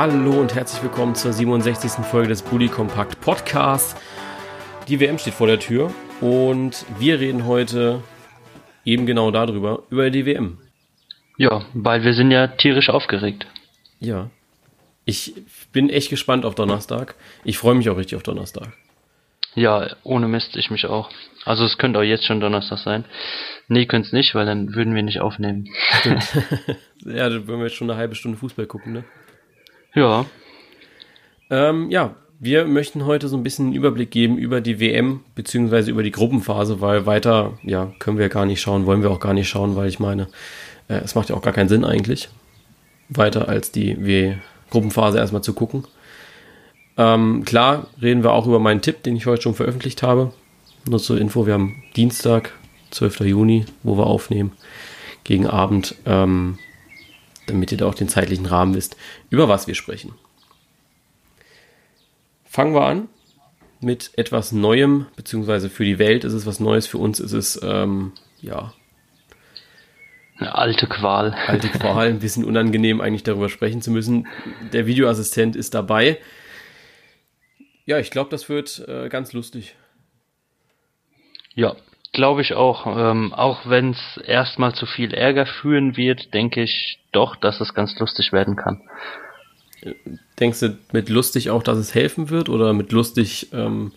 Hallo und herzlich willkommen zur 67. Folge des Bully Compact Podcasts. Die WM steht vor der Tür und wir reden heute eben genau darüber, über die WM. Ja, weil wir sind ja tierisch aufgeregt. Ja. Ich bin echt gespannt auf Donnerstag. Ich freue mich auch richtig auf Donnerstag. Ja, ohne Mist, ich mich auch. Also es könnte auch jetzt schon Donnerstag sein. Nee, könnte es nicht, weil dann würden wir nicht aufnehmen. Ja, dann würden wir jetzt schon eine halbe Stunde Fußball gucken, ne? Ja. Ähm, ja, wir möchten heute so ein bisschen einen Überblick geben über die WM beziehungsweise über die Gruppenphase, weil weiter, ja, können wir gar nicht schauen, wollen wir auch gar nicht schauen, weil ich meine, äh, es macht ja auch gar keinen Sinn eigentlich, weiter als die w Gruppenphase erstmal zu gucken. Ähm, klar reden wir auch über meinen Tipp, den ich heute schon veröffentlicht habe. Nur zur Info, wir haben Dienstag, 12. Juni, wo wir aufnehmen, gegen Abend. Ähm, damit ihr da auch den zeitlichen Rahmen wisst, über was wir sprechen. Fangen wir an mit etwas Neuem, beziehungsweise für die Welt ist es was Neues, für uns ist es, ähm, ja. Eine alte Qual. Alte Qual, ein bisschen unangenehm eigentlich darüber sprechen zu müssen. Der Videoassistent ist dabei. Ja, ich glaube, das wird äh, ganz lustig. Ja, Glaube ich auch. Ähm, auch wenn es erstmal zu viel Ärger führen wird, denke ich doch, dass es ganz lustig werden kann. Denkst du mit lustig auch, dass es helfen wird oder mit lustig? Ähm,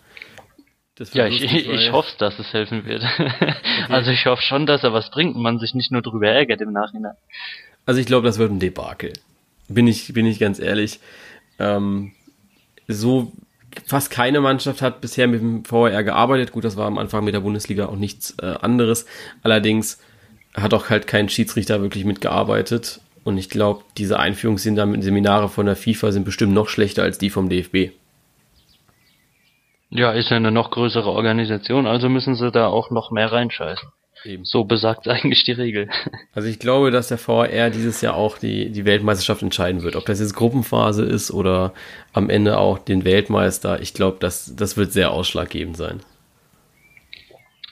ja, ich, ich hoffe, dass es helfen wird. okay. Also ich hoffe schon, dass er was bringt und man sich nicht nur drüber ärgert im Nachhinein. Also ich glaube, das wird ein Debakel. Bin ich, bin ich ganz ehrlich. Ähm, so fast keine Mannschaft hat bisher mit dem VR gearbeitet. Gut, das war am Anfang mit der Bundesliga auch nichts äh, anderes. Allerdings hat auch halt kein Schiedsrichter wirklich mitgearbeitet. Und ich glaube, diese Einführungsseminare von der FIFA sind bestimmt noch schlechter als die vom DFB. Ja, ist ja eine noch größere Organisation, also müssen sie da auch noch mehr reinscheißen. Eben. So besagt eigentlich die Regel. Also ich glaube, dass der VR dieses Jahr auch die, die Weltmeisterschaft entscheiden wird. Ob das jetzt Gruppenphase ist oder am Ende auch den Weltmeister. Ich glaube, das, das wird sehr ausschlaggebend sein.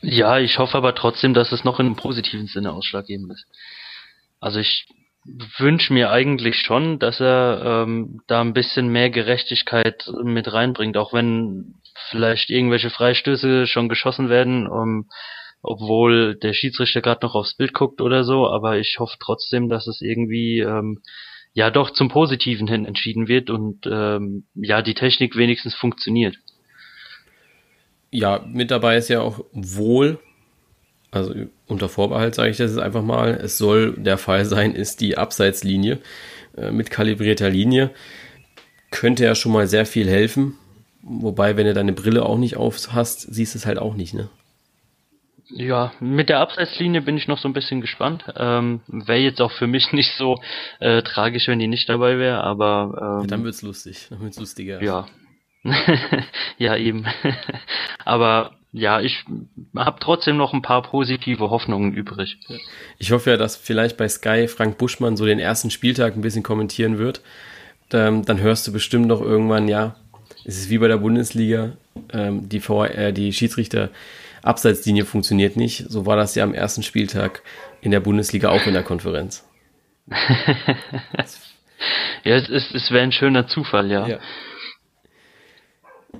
Ja, ich hoffe aber trotzdem, dass es noch in einem positiven Sinne ausschlaggebend ist. Also ich wünsche mir eigentlich schon, dass er ähm, da ein bisschen mehr Gerechtigkeit mit reinbringt, auch wenn vielleicht irgendwelche Freistöße schon geschossen werden. Um, obwohl der Schiedsrichter gerade noch aufs Bild guckt oder so, aber ich hoffe trotzdem, dass es irgendwie ähm, ja doch zum Positiven hin entschieden wird und ähm, ja die Technik wenigstens funktioniert. Ja, mit dabei ist ja auch wohl, also unter Vorbehalt sage ich das jetzt einfach mal, es soll der Fall sein, ist die Abseitslinie äh, mit kalibrierter Linie. Könnte ja schon mal sehr viel helfen. Wobei, wenn du deine Brille auch nicht auf hast, siehst du es halt auch nicht, ne? Ja, mit der Abseitslinie bin ich noch so ein bisschen gespannt. Ähm, wäre jetzt auch für mich nicht so äh, tragisch, wenn die nicht dabei wäre, aber ähm, ja, dann wird's lustig, dann wird's lustiger. Ja, ja eben. aber ja, ich habe trotzdem noch ein paar positive Hoffnungen übrig. Ich hoffe ja, dass vielleicht bei Sky Frank Buschmann so den ersten Spieltag ein bisschen kommentieren wird. Dann, dann hörst du bestimmt noch irgendwann, ja, es ist wie bei der Bundesliga, ähm, die, VR, äh, die Schiedsrichter Abseitslinie funktioniert nicht. So war das ja am ersten Spieltag in der Bundesliga auch in der Konferenz. ja, es, es, es wäre ein schöner Zufall, ja. ja.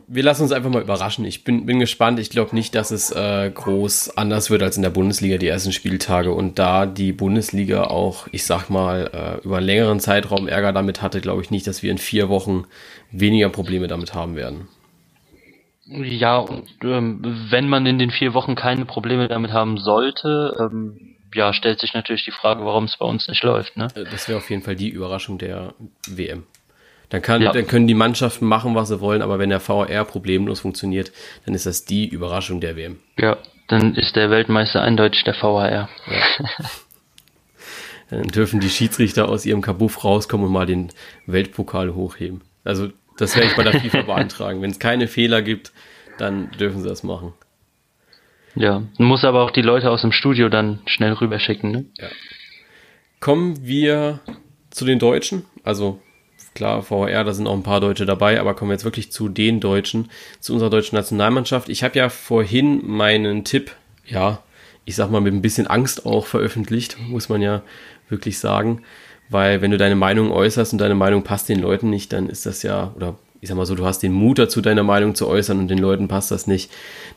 Wir lassen uns einfach mal überraschen. Ich bin, bin gespannt. Ich glaube nicht, dass es äh, groß anders wird als in der Bundesliga die ersten Spieltage. Und da die Bundesliga auch, ich sag mal, äh, über einen längeren Zeitraum Ärger damit hatte, glaube ich nicht, dass wir in vier Wochen weniger Probleme damit haben werden. Ja, und ähm, wenn man in den vier Wochen keine Probleme damit haben sollte, ähm, ja, stellt sich natürlich die Frage, warum es bei uns nicht läuft. Ne? Äh, das wäre auf jeden Fall die Überraschung der WM. Dann, kann, ja. dann können die Mannschaften machen, was sie wollen, aber wenn der VR problemlos funktioniert, dann ist das die Überraschung der WM. Ja, dann ist der Weltmeister eindeutig der VR. Ja. dann dürfen die Schiedsrichter aus ihrem Kabuff rauskommen und mal den Weltpokal hochheben. Also das werde ich bei der FIFA beantragen. Wenn es keine Fehler gibt, dann dürfen sie das machen. Ja, muss aber auch die Leute aus dem Studio dann schnell rüberschicken. Ne? Ja. Kommen wir zu den Deutschen. Also klar, VR, da sind auch ein paar Deutsche dabei, aber kommen wir jetzt wirklich zu den Deutschen, zu unserer deutschen Nationalmannschaft. Ich habe ja vorhin meinen Tipp, ja, ich sag mal mit ein bisschen Angst auch veröffentlicht, muss man ja wirklich sagen Weil wenn du deine Meinung äußerst und deine Meinung passt den Leuten nicht, dann ist das ja, oder ich sag mal so, du hast den Mut dazu, deine Meinung zu äußern und den Leuten passt das nicht,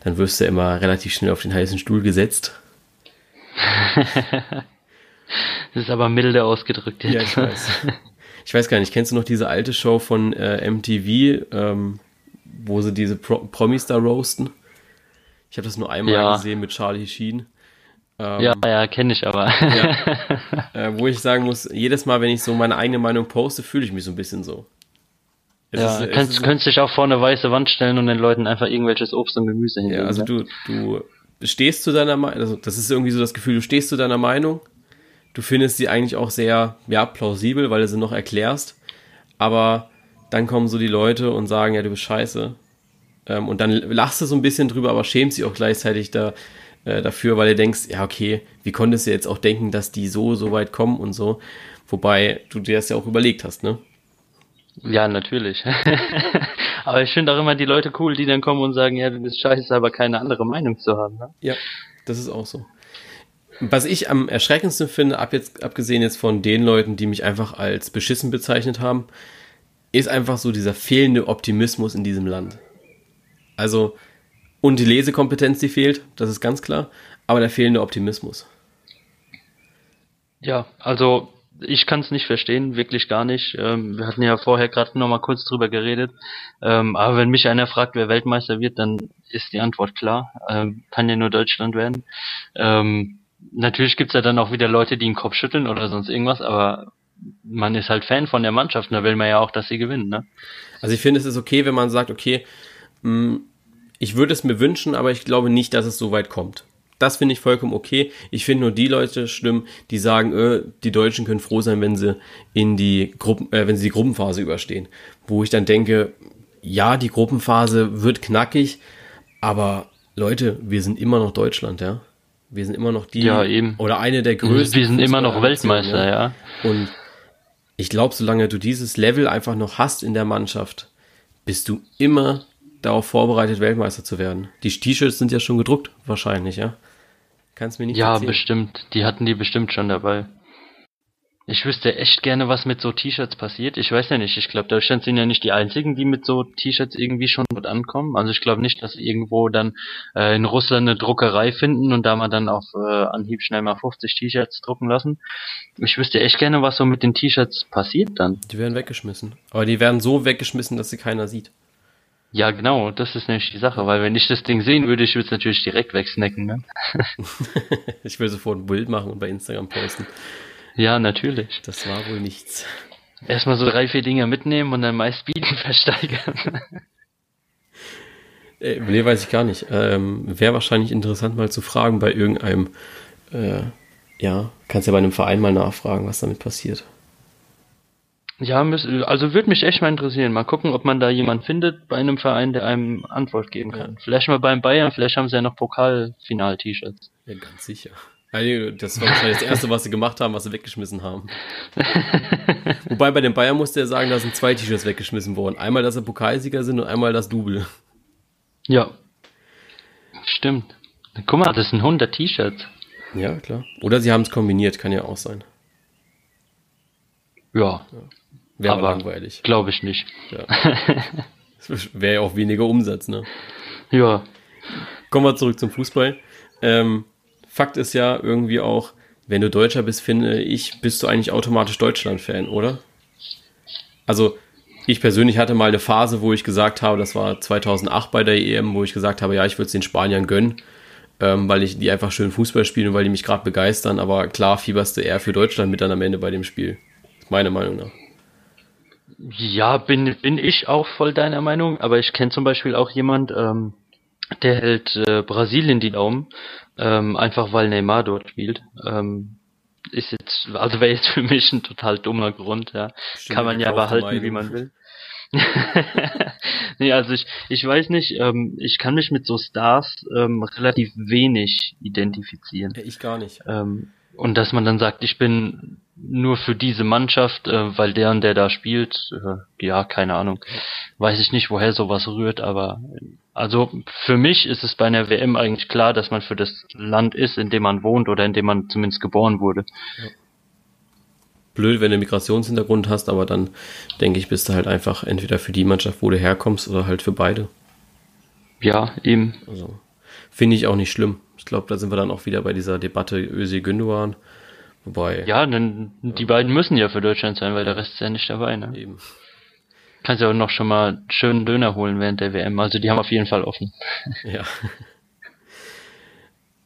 dann wirst du immer relativ schnell auf den heißen Stuhl gesetzt. das ist aber milde ausgedrückt jetzt. Ja, ich weiß. Ich weiß gar nicht, kennst du noch diese alte Show von äh, MTV, ähm, wo sie diese Pro Promis da roasten? Ich habe das nur einmal ja. gesehen mit Charlie Sheen. Ähm, ja, ja, kenne ich aber. ja, äh, wo ich sagen muss, jedes Mal, wenn ich so meine eigene Meinung poste, fühle ich mich so ein bisschen so. Es ja, ist, könntest, so, könntest dich auch vor eine weiße Wand stellen und den Leuten einfach irgendwelches Obst und Gemüse hinlegen. Ja, also ne? du, du stehst zu deiner Meinung, also das ist irgendwie so das Gefühl, du stehst zu deiner Meinung, du findest sie eigentlich auch sehr, ja, plausibel, weil du sie noch erklärst, aber dann kommen so die Leute und sagen, ja, du bist scheiße. Ähm, und dann lachst du so ein bisschen drüber, aber schämst dich auch gleichzeitig da, äh, dafür, weil du denkst, ja, okay, wie konntest du jetzt auch denken, dass die so, so weit kommen und so. Wobei du dir das ja auch überlegt hast, ne? Ja, natürlich. aber ich finde auch immer die Leute cool, die dann kommen und sagen, ja, du bist scheiße, aber keine andere Meinung zu haben. Ne? Ja, das ist auch so. Was ich am erschreckendsten finde, ab jetzt, abgesehen jetzt von den Leuten, die mich einfach als beschissen bezeichnet haben, ist einfach so dieser fehlende Optimismus in diesem Land. Also, und die Lesekompetenz, die fehlt, das ist ganz klar, aber der fehlende Optimismus. Ja, also ich kann es nicht verstehen, wirklich gar nicht. Ähm, wir hatten ja vorher gerade noch mal kurz drüber geredet. Ähm, aber wenn mich einer fragt, wer Weltmeister wird, dann ist die Antwort klar. Ähm, kann ja nur Deutschland werden. Ähm, natürlich gibt's ja dann auch wieder Leute, die den Kopf schütteln oder sonst irgendwas, aber man ist halt Fan von der Mannschaft und da will man ja auch, dass sie gewinnen. Ne? Also ich finde, es ist okay, wenn man sagt, okay, mh, mm, ich würde es mir wünschen, aber ich glaube nicht, dass es so weit kommt. Das finde ich vollkommen okay. Ich finde nur die Leute schlimm, die sagen, äh, die Deutschen können froh sein, wenn sie in die Gruppen, äh, wenn sie die Gruppenphase überstehen. Wo ich dann denke, ja, die Gruppenphase wird knackig, aber Leute, wir sind immer noch Deutschland, ja. Wir sind immer noch die ja, eben. oder eine der größten. Wir sind immer noch Weltmeister, ja. ja. Und ich glaube, solange du dieses Level einfach noch hast in der Mannschaft, bist du immer darauf vorbereitet, Weltmeister zu werden. Die T-Shirts sind ja schon gedruckt, wahrscheinlich, ja. Kannst mir nicht Ja, erzählen. bestimmt. Die hatten die bestimmt schon dabei. Ich wüsste echt gerne, was mit so T-Shirts passiert. Ich weiß ja nicht. Ich glaube, Deutschland sind ja nicht die einzigen, die mit so T-Shirts irgendwie schon dort ankommen. Also ich glaube nicht, dass irgendwo dann äh, in Russland eine Druckerei finden und da mal dann auf äh, Anhieb schnell mal 50 T-Shirts drucken lassen. Ich wüsste echt gerne, was so mit den T-Shirts passiert dann. Die werden weggeschmissen. Aber die werden so weggeschmissen, dass sie keiner sieht. Ja, genau, das ist nämlich die Sache, weil wenn ich das Ding sehen würde, ich würde es natürlich direkt wegsnacken, ne? ich will sofort ein Bild machen und bei Instagram posten. Ja, natürlich. Das war wohl nichts. Erstmal so drei, vier Dinger mitnehmen und dann meist bieten versteigern. äh, nee, weiß ich gar nicht. Ähm, Wäre wahrscheinlich interessant mal zu fragen bei irgendeinem, äh, ja, kannst ja bei einem Verein mal nachfragen, was damit passiert. Ja, also würde mich echt mal interessieren. Mal gucken, ob man da jemand findet bei einem Verein, der einem Antwort geben kann. Ja. Vielleicht mal beim Bayern, vielleicht haben sie ja noch Pokalfinal-T-Shirts. Ja, ganz sicher. Das war wahrscheinlich das erste, was sie gemacht haben, was sie weggeschmissen haben. Wobei bei den Bayern musste er sagen, da sind zwei T-Shirts weggeschmissen worden. Einmal, dass sie Pokalsieger sind und einmal das Double. Ja. Stimmt. Guck mal, das sind 100 T-Shirts. Ja, klar. Oder sie haben es kombiniert, kann ja auch sein. Ja. ja. Wäre aber langweilig. Glaube ich nicht. Ja. Wäre ja auch weniger Umsatz, ne? Ja. Kommen wir zurück zum Fußball. Ähm, Fakt ist ja irgendwie auch, wenn du Deutscher bist, finde ich, bist du eigentlich automatisch Deutschland-Fan, oder? Also, ich persönlich hatte mal eine Phase, wo ich gesagt habe, das war 2008 bei der EM, wo ich gesagt habe, ja, ich würde es den Spaniern gönnen, ähm, weil ich die einfach schön Fußball spielen und weil die mich gerade begeistern. Aber klar fieberst du eher für Deutschland mit dann am Ende bei dem Spiel. Meine Meinung nach. Ja, bin, bin ich auch voll deiner Meinung, aber ich kenne zum Beispiel auch jemand, ähm, der hält äh, Brasilien die Daumen, ähm, einfach weil Neymar dort spielt. Ähm, ist jetzt, also wäre jetzt für mich ein total dummer Grund, ja. Stimmt, Kann man ja behalten, wie man will. nee, also ich, ich weiß nicht, ähm, ich kann mich mit so Stars ähm, relativ wenig identifizieren. Ja, ich gar nicht. Ähm, und dass man dann sagt, ich bin nur für diese Mannschaft, äh, weil der und der da spielt, äh, ja, keine Ahnung. Weiß ich nicht, woher sowas rührt, aber also für mich ist es bei einer WM eigentlich klar, dass man für das Land ist, in dem man wohnt oder in dem man zumindest geboren wurde. blöd, wenn du einen Migrationshintergrund hast, aber dann denke ich, bist du halt einfach entweder für die Mannschaft, wo du herkommst, oder halt für beide. Ja, eben. Also finde ich auch nicht schlimm. Ich glaube, da sind wir dann auch wieder bei dieser Debatte Ösi Gündogan. Wobei. Ja, denn die beiden müssen ja für Deutschland sein, weil der Rest ist ja nicht dabei, ne? Eben. Kannst ja auch noch schon mal schönen Döner holen während der WM. Also die haben auf jeden Fall offen. Ja.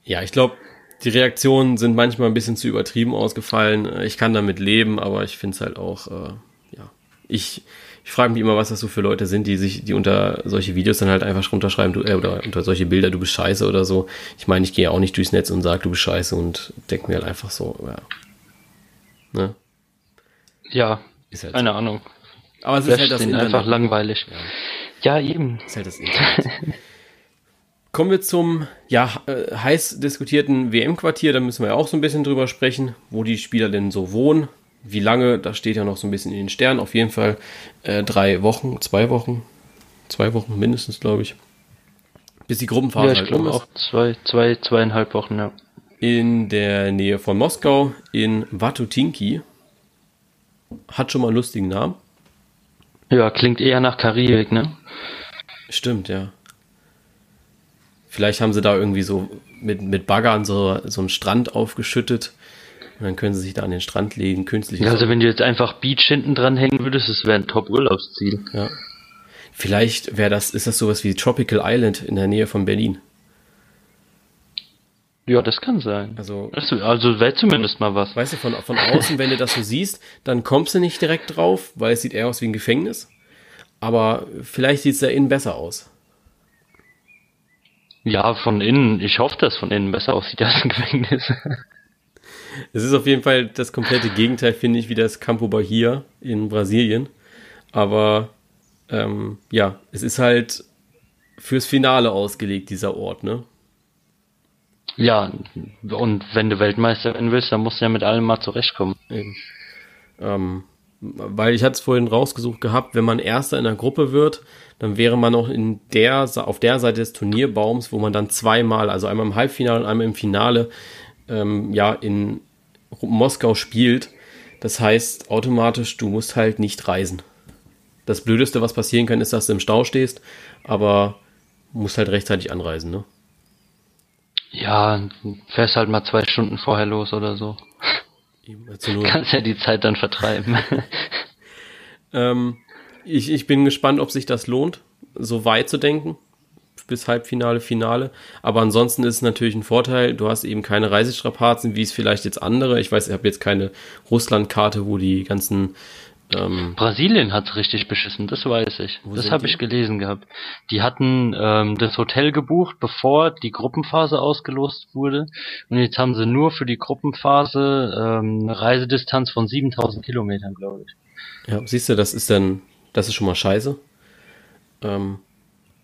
Ja, ich glaube, die Reaktionen sind manchmal ein bisschen zu übertrieben ausgefallen. Ich kann damit leben, aber ich finde es halt auch, äh, ja, ich, ich frage mich immer, was das so für Leute sind, die sich, die unter solche Videos dann halt einfach runterschreiben, du, äh, oder unter solche Bilder, du bist scheiße oder so. Ich meine, ich gehe auch nicht durchs Netz und sage, du bist scheiße und denke mir halt einfach so, ja. Ne? Ja, ist halt keine so. Ahnung. Aber es ist halt das Internet. einfach langweilig. Ja. ja, eben. Ist halt das Internet. Kommen wir zum ja, äh, heiß diskutierten WM-Quartier. Da müssen wir ja auch so ein bisschen drüber sprechen, wo die Spieler denn so wohnen. Wie lange, das steht ja noch so ein bisschen in den Sternen. Auf jeden Fall äh, drei Wochen, zwei Wochen, zwei Wochen mindestens, glaube ich. Bis die Gruppenphase ja, ich halt um ist. auch zwei, zwei, zweieinhalb Wochen, ja. In der Nähe von Moskau, in Watutinki. Hat schon mal einen lustigen Namen. Ja, klingt eher nach Karibik, ne? Stimmt, ja. Vielleicht haben sie da irgendwie so mit, mit Baggern so, so einen Strand aufgeschüttet. Und dann können sie sich da an den Strand legen, künstlich. Ja, also wenn du jetzt einfach Beach hinten dran hängen würdest, das wäre ein Top-Urlaubsziel. Ja. Vielleicht wäre das, ist das sowas wie Tropical Island in der Nähe von Berlin. Ja, das kann sein. Also, also wäre zumindest mal was. Weißt du, von, von außen, wenn du das so siehst, dann kommst du nicht direkt drauf, weil es sieht eher aus wie ein Gefängnis. Aber vielleicht sieht es da innen besser aus. Ja, von innen. Ich hoffe, dass von innen besser aussieht als ein Gefängnis. Es ist auf jeden Fall das komplette Gegenteil, finde ich, wie das Campo Bahia in Brasilien. Aber ähm, ja, es ist halt fürs Finale ausgelegt, dieser Ort, ne? Ja, und wenn du Weltmeister werden willst, dann musst du ja mit allem mal zurechtkommen. Eben. Ähm, weil ich hatte es vorhin rausgesucht gehabt, wenn man Erster in der Gruppe wird, dann wäre man noch in der, auf der Seite des Turnierbaums, wo man dann zweimal, also einmal im Halbfinale und einmal im Finale, ähm, ja, in Moskau spielt. Das heißt automatisch, du musst halt nicht reisen. Das Blödeste, was passieren kann, ist, dass du im Stau stehst, aber musst halt rechtzeitig anreisen, ne? Ja, fährst halt mal zwei Stunden vorher los oder so. Kannst ja die Zeit dann vertreiben. ähm, ich, ich bin gespannt, ob sich das lohnt, so weit zu denken. Bis Halbfinale, Finale. Aber ansonsten ist es natürlich ein Vorteil. Du hast eben keine Reisestrapazen, wie es vielleicht jetzt andere. Ich weiß, ich habe jetzt keine Russlandkarte, wo die ganzen ähm, Brasilien hat's richtig beschissen, das weiß ich. Das habe ich gelesen gehabt. Die hatten ähm, das Hotel gebucht, bevor die Gruppenphase ausgelost wurde. Und jetzt haben sie nur für die Gruppenphase ähm, eine Reisedistanz von 7000 Kilometern, glaube ich. Ja, siehst du, das ist dann, das ist schon mal scheiße. Ähm,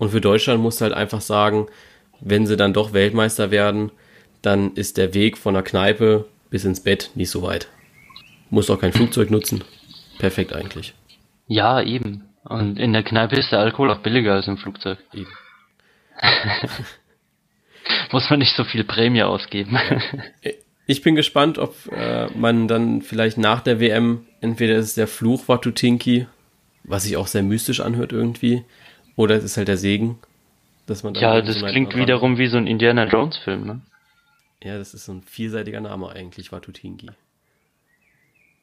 und für Deutschland musst du halt einfach sagen, wenn sie dann doch Weltmeister werden, dann ist der Weg von der Kneipe bis ins Bett nicht so weit. Musst auch kein Flugzeug nutzen perfekt eigentlich. Ja, eben. Und in der Kneipe ist der Alkohol auch billiger als im Flugzeug. Eben. Muss man nicht so viel Prämie ausgeben. ich bin gespannt, ob äh, man dann vielleicht nach der WM, entweder ist es der Fluch Watutinki, was sich auch sehr mystisch anhört irgendwie, oder es ist halt der Segen, dass man Ja, das klingt wiederum wie so ein Indiana Jones Film, ne? Ja, das ist so ein vielseitiger Name eigentlich, Watutinki.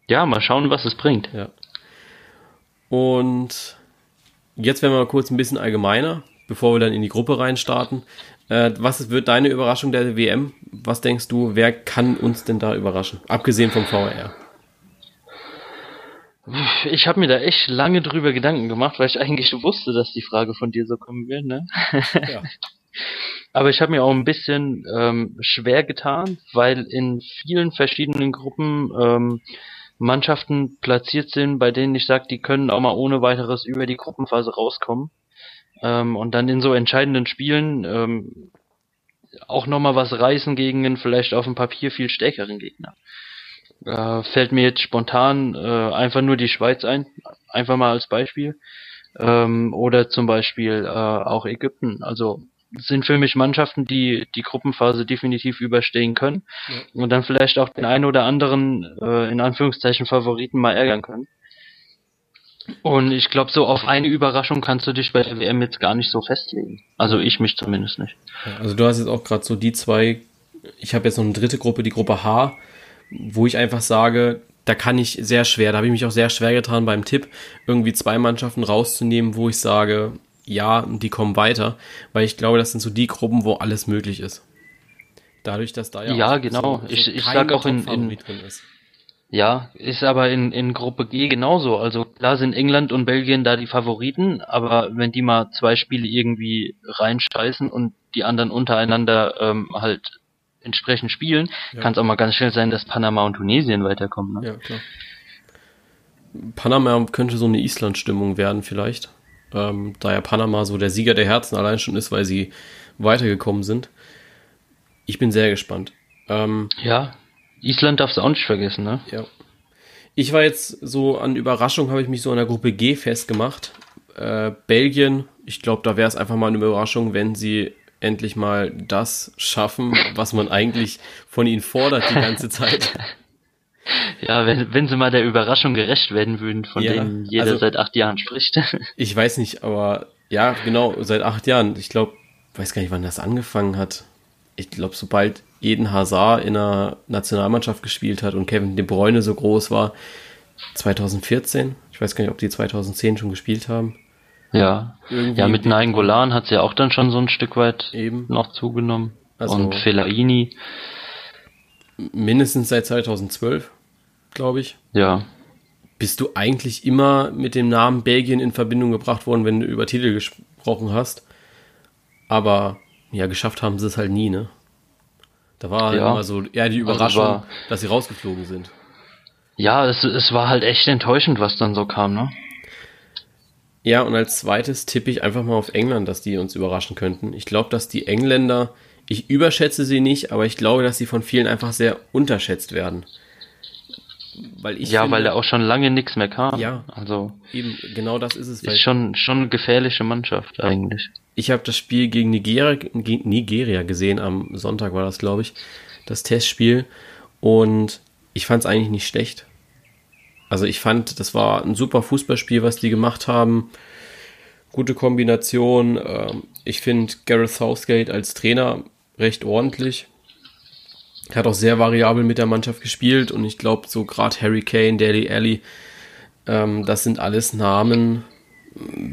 Ja, mal schauen, was es bringt. Ja. Und jetzt werden wir mal kurz ein bisschen allgemeiner, bevor wir dann in die Gruppe reinstarten. Äh, was wird deine Überraschung der WM? Was denkst du, wer kann uns denn da überraschen? Abgesehen vom VR. Ich habe mir da echt lange drüber Gedanken gemacht, weil ich eigentlich wusste, dass die Frage von dir so kommen wird, ne? Ja. Aber ich habe mir auch ein bisschen ähm, schwer getan, weil in vielen verschiedenen Gruppen ähm, Mannschaften platziert sind, bei denen ich sage, die können auch mal ohne weiteres über die Gruppenphase rauskommen. Ähm, und dann in so entscheidenden Spielen ähm, auch nochmal was reißen gegen einen vielleicht auf dem Papier viel stärkeren Gegner. Äh, fällt mir jetzt spontan äh, einfach nur die Schweiz ein, einfach mal als Beispiel. Ähm, oder zum Beispiel äh, auch Ägypten. Also sind für mich Mannschaften, die die Gruppenphase definitiv überstehen können ja. und dann vielleicht auch den einen oder anderen äh, in Anführungszeichen Favoriten mal ärgern können. Und ich glaube, so auf eine Überraschung kannst du dich bei der WM jetzt gar nicht so festlegen. Also ich mich zumindest nicht. Also du hast jetzt auch gerade so die zwei, ich habe jetzt noch eine dritte Gruppe, die Gruppe H, wo ich einfach sage, da kann ich sehr schwer, da habe ich mich auch sehr schwer getan beim Tipp, irgendwie zwei Mannschaften rauszunehmen, wo ich sage, ja, die kommen weiter, weil ich glaube, das sind so die Gruppen, wo alles möglich ist. Dadurch, dass da ja, ja genau. So, so ich, ich sag auch in, in ist. Ja, ist aber in, in Gruppe G genauso. Also klar sind England und Belgien da die Favoriten, aber wenn die mal zwei Spiele irgendwie reinscheißen und die anderen untereinander ähm, halt entsprechend spielen, ja. kann es auch mal ganz schnell sein, dass Panama und Tunesien weiterkommen. Ne? Ja, klar. Panama könnte so eine Island-Stimmung werden vielleicht ähm, da ja Panama so der Sieger der Herzen allein schon ist, weil sie weitergekommen sind. Ich bin sehr gespannt. Ähm, ja, Island darfst du auch nicht vergessen, ne? Ja. Ich war jetzt so an Überraschung, habe ich mich so in der Gruppe G festgemacht. Äh, Belgien, ich glaube, da wäre es einfach mal eine Überraschung, wenn sie endlich mal das schaffen, was man eigentlich von ihnen fordert die ganze Zeit. Ja, wenn, wenn sie mal der Überraschung gerecht werden würden, von ja, denen jeder also, seit acht Jahren spricht. Ich weiß nicht, aber ja, genau, seit acht Jahren. Ich glaube, weiß gar nicht, wann das angefangen hat. Ich glaube, sobald Eden Hazard in einer Nationalmannschaft gespielt hat und Kevin De Bruyne so groß war, 2014. Ich weiß gar nicht, ob die 2010 schon gespielt haben. Ja, Irgendwie ja mit Golan hat sie ja auch dann schon so ein Stück weit eben. noch zugenommen. Also und Fellaini. Mindestens seit 2012 glaube ich. Ja. Bist du eigentlich immer mit dem Namen Belgien in Verbindung gebracht worden, wenn du über Titel gesprochen hast? Aber ja, geschafft haben sie es halt nie, ne? Da war ja. immer so eher die also Überraschung, also war, dass sie rausgeflogen sind. Ja, es, es war halt echt enttäuschend, was dann so kam, ne? Ja, und als zweites tippe ich einfach mal auf England, dass die uns überraschen könnten. Ich glaube, dass die Engländer, ich überschätze sie nicht, aber ich glaube, dass sie von vielen einfach sehr unterschätzt werden weil ich. Ja, finde, weil da auch schon lange nichts mehr kam. Ja. Also. Eben, genau das ist es. Ist schon, schon eine gefährliche Mannschaft eigentlich. Ich habe das Spiel gegen Nigeria, gegen Nigeria gesehen, am Sonntag war das, glaube ich, das Testspiel. Und ich fand es eigentlich nicht schlecht. Also ich fand, das war ein super Fußballspiel, was die gemacht haben. Gute Kombination. Ähm, ich finde Gareth Southgate als Trainer recht ordentlich. Er hat auch sehr variabel mit der Mannschaft gespielt und ich glaube, so gerade Harry Kane, Daly Alley, ähm, das sind alles Namen.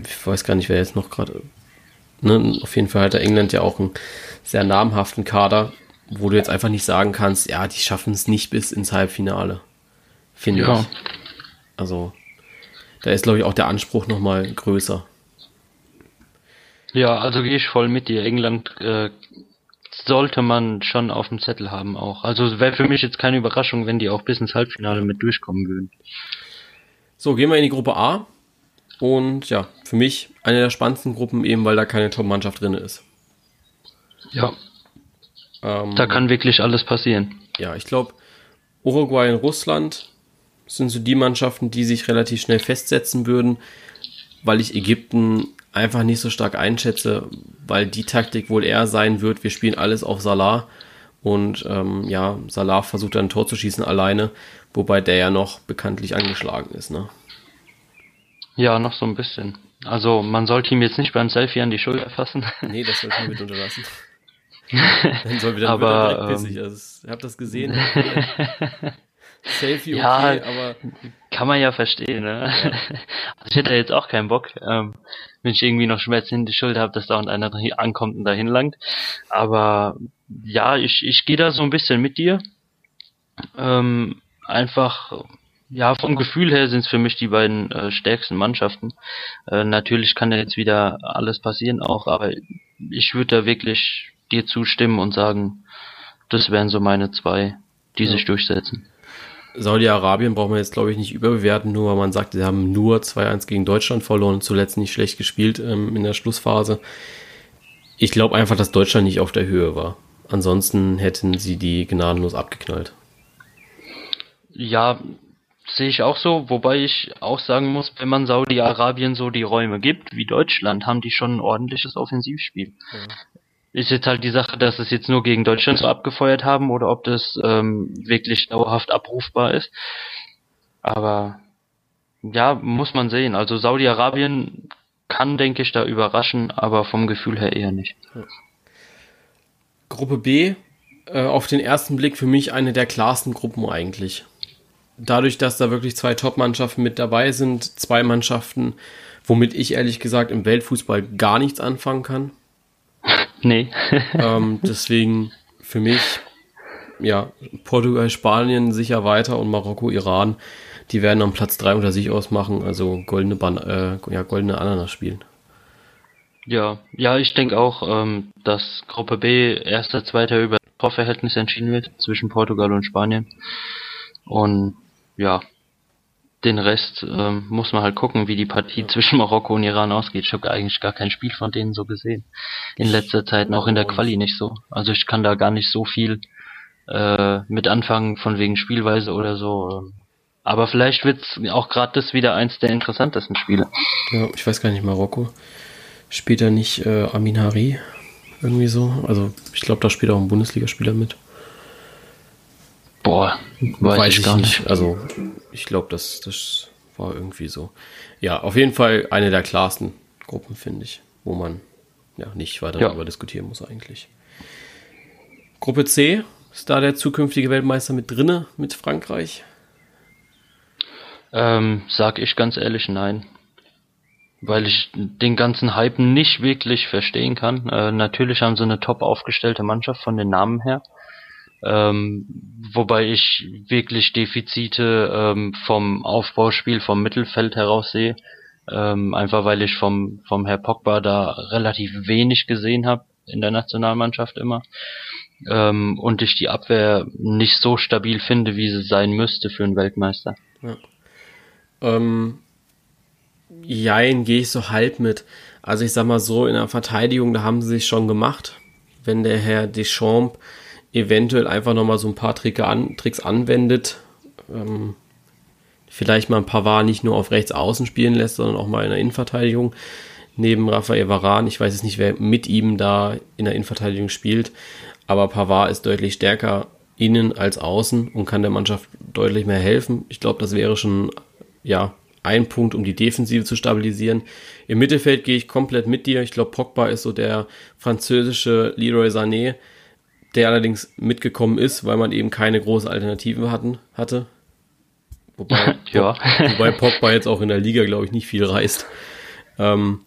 Ich weiß gar nicht, wer jetzt noch gerade. Ne? Auf jeden Fall hat der England ja auch einen sehr namhaften Kader, wo du jetzt einfach nicht sagen kannst, ja, die schaffen es nicht bis ins Halbfinale. Finde ja. ich. Also, da ist, glaube ich, auch der Anspruch nochmal größer. Ja, also gehe ich voll mit dir. England äh, sollte man schon auf dem Zettel haben auch. Also wäre für mich jetzt keine Überraschung, wenn die auch bis ins Halbfinale mit durchkommen würden. So, gehen wir in die Gruppe A. Und ja, für mich eine der spannendsten Gruppen, eben weil da keine Top-Mannschaft drin ist. Ja. Ähm, da kann wirklich alles passieren. Ja, ich glaube, Uruguay und Russland sind so die Mannschaften, die sich relativ schnell festsetzen würden, weil ich Ägypten einfach nicht so stark einschätze, weil die Taktik wohl eher sein wird, wir spielen alles auf Salah und ähm, ja, Salah versucht dann ein Tor zu schießen alleine, wobei der ja noch bekanntlich angeschlagen ist, ne? Ja, noch so ein bisschen. Also man sollte ihm jetzt nicht beim Selfie an die Schulter fassen. Nee, das sollte man mit unterlassen. dann soll wieder aber, direkt pissig. Ähm, also, ich habe das gesehen. Selfie okay, ja, aber. Kann man ja verstehen, ne? Ja. Also ich hätte jetzt auch keinen Bock, ähm, wenn ich irgendwie noch Schmerzen in die Schulter habe, dass da und einer ankommt und dahin langt. Aber ja, ich, ich gehe da so ein bisschen mit dir. Ähm, einfach, ja, vom Gefühl her sind es für mich die beiden äh, stärksten Mannschaften. Äh, natürlich kann da jetzt wieder alles passieren auch, aber ich würde da wirklich dir zustimmen und sagen, das wären so meine zwei, die ja. sich durchsetzen. Saudi-Arabien braucht man jetzt, glaube ich, nicht überbewerten, nur weil man sagt, sie haben nur 2-1 gegen Deutschland verloren und zuletzt nicht schlecht gespielt ähm, in der Schlussphase. Ich glaube einfach, dass Deutschland nicht auf der Höhe war. Ansonsten hätten sie die gnadenlos abgeknallt. Ja, sehe ich auch so, wobei ich auch sagen muss, wenn man Saudi-Arabien so die Räume gibt, wie Deutschland, haben die schon ein ordentliches Offensivspiel. Ja. Ist jetzt halt die Sache, dass es jetzt nur gegen Deutschland so abgefeuert haben oder ob das ähm, wirklich dauerhaft abrufbar ist. Aber ja, muss man sehen. Also Saudi-Arabien kann, denke ich, da überraschen, aber vom Gefühl her eher nicht. Gruppe B, äh, auf den ersten Blick für mich eine der klarsten Gruppen eigentlich. Dadurch, dass da wirklich zwei Top-Mannschaften mit dabei sind, zwei Mannschaften, womit ich ehrlich gesagt im Weltfußball gar nichts anfangen kann. Nee. ähm, deswegen für mich, ja, Portugal, Spanien sicher weiter und Marokko, Iran, die werden am Platz 3 unter sich ausmachen, also goldene, Ban äh, ja, goldene Ananas spielen. Ja, ja, ich denke auch, ähm, dass Gruppe B erster, zweiter über Torverhältnis entschieden wird zwischen Portugal und Spanien. Und ja, den Rest ähm, muss man halt gucken, wie die Partie ja. zwischen Marokko und Iran ausgeht. Ich habe eigentlich gar kein Spiel von denen so gesehen. In letzter Zeit, auch in der Quali nicht so. Also ich kann da gar nicht so viel äh, mit anfangen von wegen Spielweise oder so. Aber vielleicht wird's auch gerade das wieder eins der interessantesten Spiele. Ja, ich weiß gar nicht, Marokko. Spielt da nicht äh, Amin Hari irgendwie so? Also ich glaube, da spielt auch ein Bundesligaspieler mit. Boah, weiß, weiß ich gar nicht. nicht. Also ich glaube, das, das war irgendwie so. Ja, auf jeden Fall eine der klarsten Gruppen, finde ich, wo man ja nicht weiter ja. darüber diskutieren muss eigentlich. Gruppe C, ist da der zukünftige Weltmeister mit drinne, mit Frankreich? Ähm, sag ich ganz ehrlich nein. Weil ich den ganzen Hype nicht wirklich verstehen kann. Äh, natürlich haben sie eine top aufgestellte Mannschaft von den Namen her. Ähm, wobei ich wirklich Defizite ähm, vom Aufbauspiel, vom Mittelfeld heraus sehe. Ähm, einfach weil ich vom, vom Herr Pogba da relativ wenig gesehen habe in der Nationalmannschaft immer. Ähm, und ich die Abwehr nicht so stabil finde, wie sie sein müsste für einen Weltmeister. Ja. Ähm, jein, gehe ich so halb mit. Also ich sag mal so, in der Verteidigung, da haben sie sich schon gemacht. Wenn der Herr Deschamps eventuell einfach nochmal so ein paar an, Tricks anwendet, ähm, vielleicht mal ein War nicht nur auf rechts außen spielen lässt, sondern auch mal in der Innenverteidigung neben Rafael Varan. Ich weiß jetzt nicht, wer mit ihm da in der Innenverteidigung spielt, aber Pavard ist deutlich stärker innen als außen und kann der Mannschaft deutlich mehr helfen. Ich glaube, das wäre schon ja, ein Punkt, um die Defensive zu stabilisieren. Im Mittelfeld gehe ich komplett mit dir. Ich glaube, Pogba ist so der französische Leroy Sané, der allerdings mitgekommen ist, weil man eben keine große Alternative hatten, hatte. Wobei, ja. wobei Pogba jetzt auch in der Liga, glaube ich, nicht viel reißt. Ähm,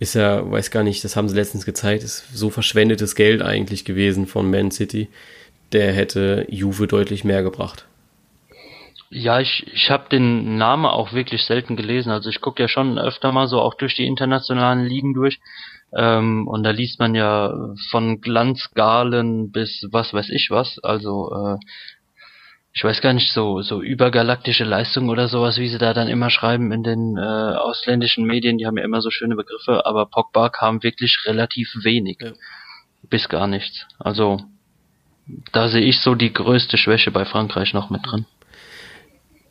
ist ja, weiß gar nicht, das haben sie letztens gezeigt, ist so verschwendetes Geld eigentlich gewesen von Man City. Der hätte Juve deutlich mehr gebracht. Ja, ich, ich habe den Namen auch wirklich selten gelesen. Also ich gucke ja schon öfter mal so auch durch die internationalen Ligen durch. Ähm, und da liest man ja von Glanzgalen bis was weiß ich was. Also äh, ich weiß gar nicht, so, so übergalaktische Leistung oder sowas, wie sie da dann immer schreiben in den äh, ausländischen Medien, die haben ja immer so schöne Begriffe, aber Pogba kam wirklich relativ wenig. Ja. Bis gar nichts. Also da sehe ich so die größte Schwäche bei Frankreich noch mit drin.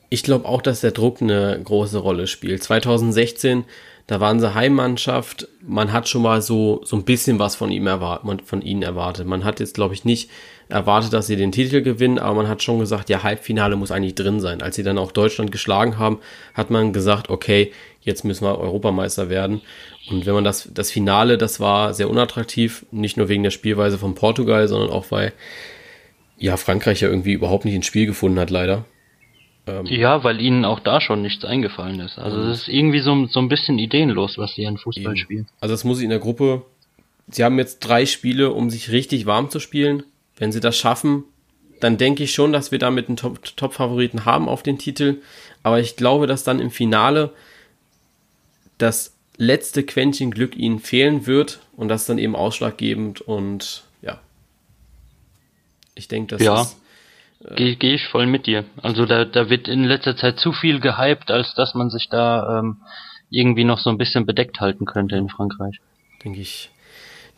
Ich glaube auch, dass der Druck eine große Rolle spielt. 2016, da waren sie Heimmannschaft. Man hat schon mal so, so ein bisschen was von ihm erwartet, von ihnen erwartet. Man hat jetzt, glaube ich, nicht erwartet, dass sie den Titel gewinnen, aber man hat schon gesagt, ja, Halbfinale muss eigentlich drin sein. Als sie dann auch Deutschland geschlagen haben, hat man gesagt, okay, jetzt müssen wir Europameister werden. Und wenn man das, das Finale, das war sehr unattraktiv, nicht nur wegen der Spielweise von Portugal, sondern auch weil, ja, Frankreich ja irgendwie überhaupt nicht ins Spiel gefunden hat, leider. Ähm, ja, weil ihnen auch da schon nichts eingefallen ist. Also es ist irgendwie so, so ein bisschen ideenlos, was sie an Fußball eben. spielen. Also das muss ich in der Gruppe. Sie haben jetzt drei Spiele, um sich richtig warm zu spielen. Wenn sie das schaffen, dann denke ich schon, dass wir damit einen Top-Favoriten haben auf den Titel. Aber ich glaube, dass dann im Finale das letzte Quäntchen Glück ihnen fehlen wird und das dann eben ausschlaggebend und ja. Ich denke, das ja. ist Gehe geh ich voll mit dir. Also da, da wird in letzter Zeit zu viel gehypt, als dass man sich da ähm, irgendwie noch so ein bisschen bedeckt halten könnte in Frankreich. Denke ich,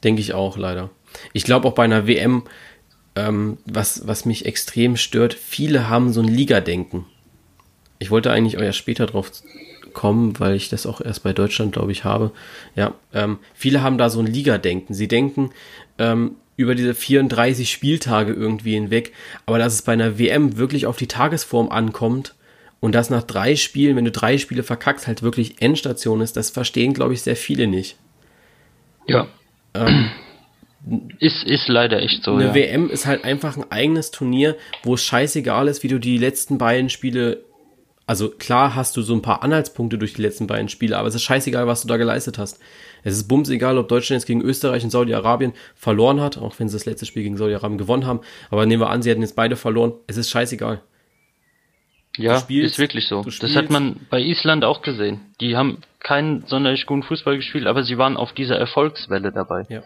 denke ich auch leider. Ich glaube auch bei einer WM, ähm, was, was mich extrem stört, viele haben so ein Liga-Denken. Ich wollte eigentlich euer später drauf kommen, weil ich das auch erst bei Deutschland, glaube ich, habe. Ja, ähm, viele haben da so ein Liga-Denken. Sie denken ähm, über diese 34 Spieltage irgendwie hinweg, aber dass es bei einer WM wirklich auf die Tagesform ankommt und das nach drei Spielen, wenn du drei Spiele verkackst, halt wirklich Endstation ist, das verstehen, glaube ich, sehr viele nicht. Ja. Ähm, ist, ist leider echt so. Eine ja. WM ist halt einfach ein eigenes Turnier, wo es scheißegal ist, wie du die letzten beiden Spiele. Also klar hast du so ein paar Anhaltspunkte durch die letzten beiden Spiele, aber es ist scheißegal, was du da geleistet hast. Es ist bums egal, ob Deutschland jetzt gegen Österreich und Saudi-Arabien verloren hat, auch wenn sie das letzte Spiel gegen Saudi-Arabien gewonnen haben. Aber nehmen wir an, sie hätten jetzt beide verloren. Es ist scheißegal. Ja, spielst, ist wirklich so. Das hat man bei Island auch gesehen. Die haben keinen sonderlich guten Fußball gespielt, aber sie waren auf dieser Erfolgswelle dabei. Ja.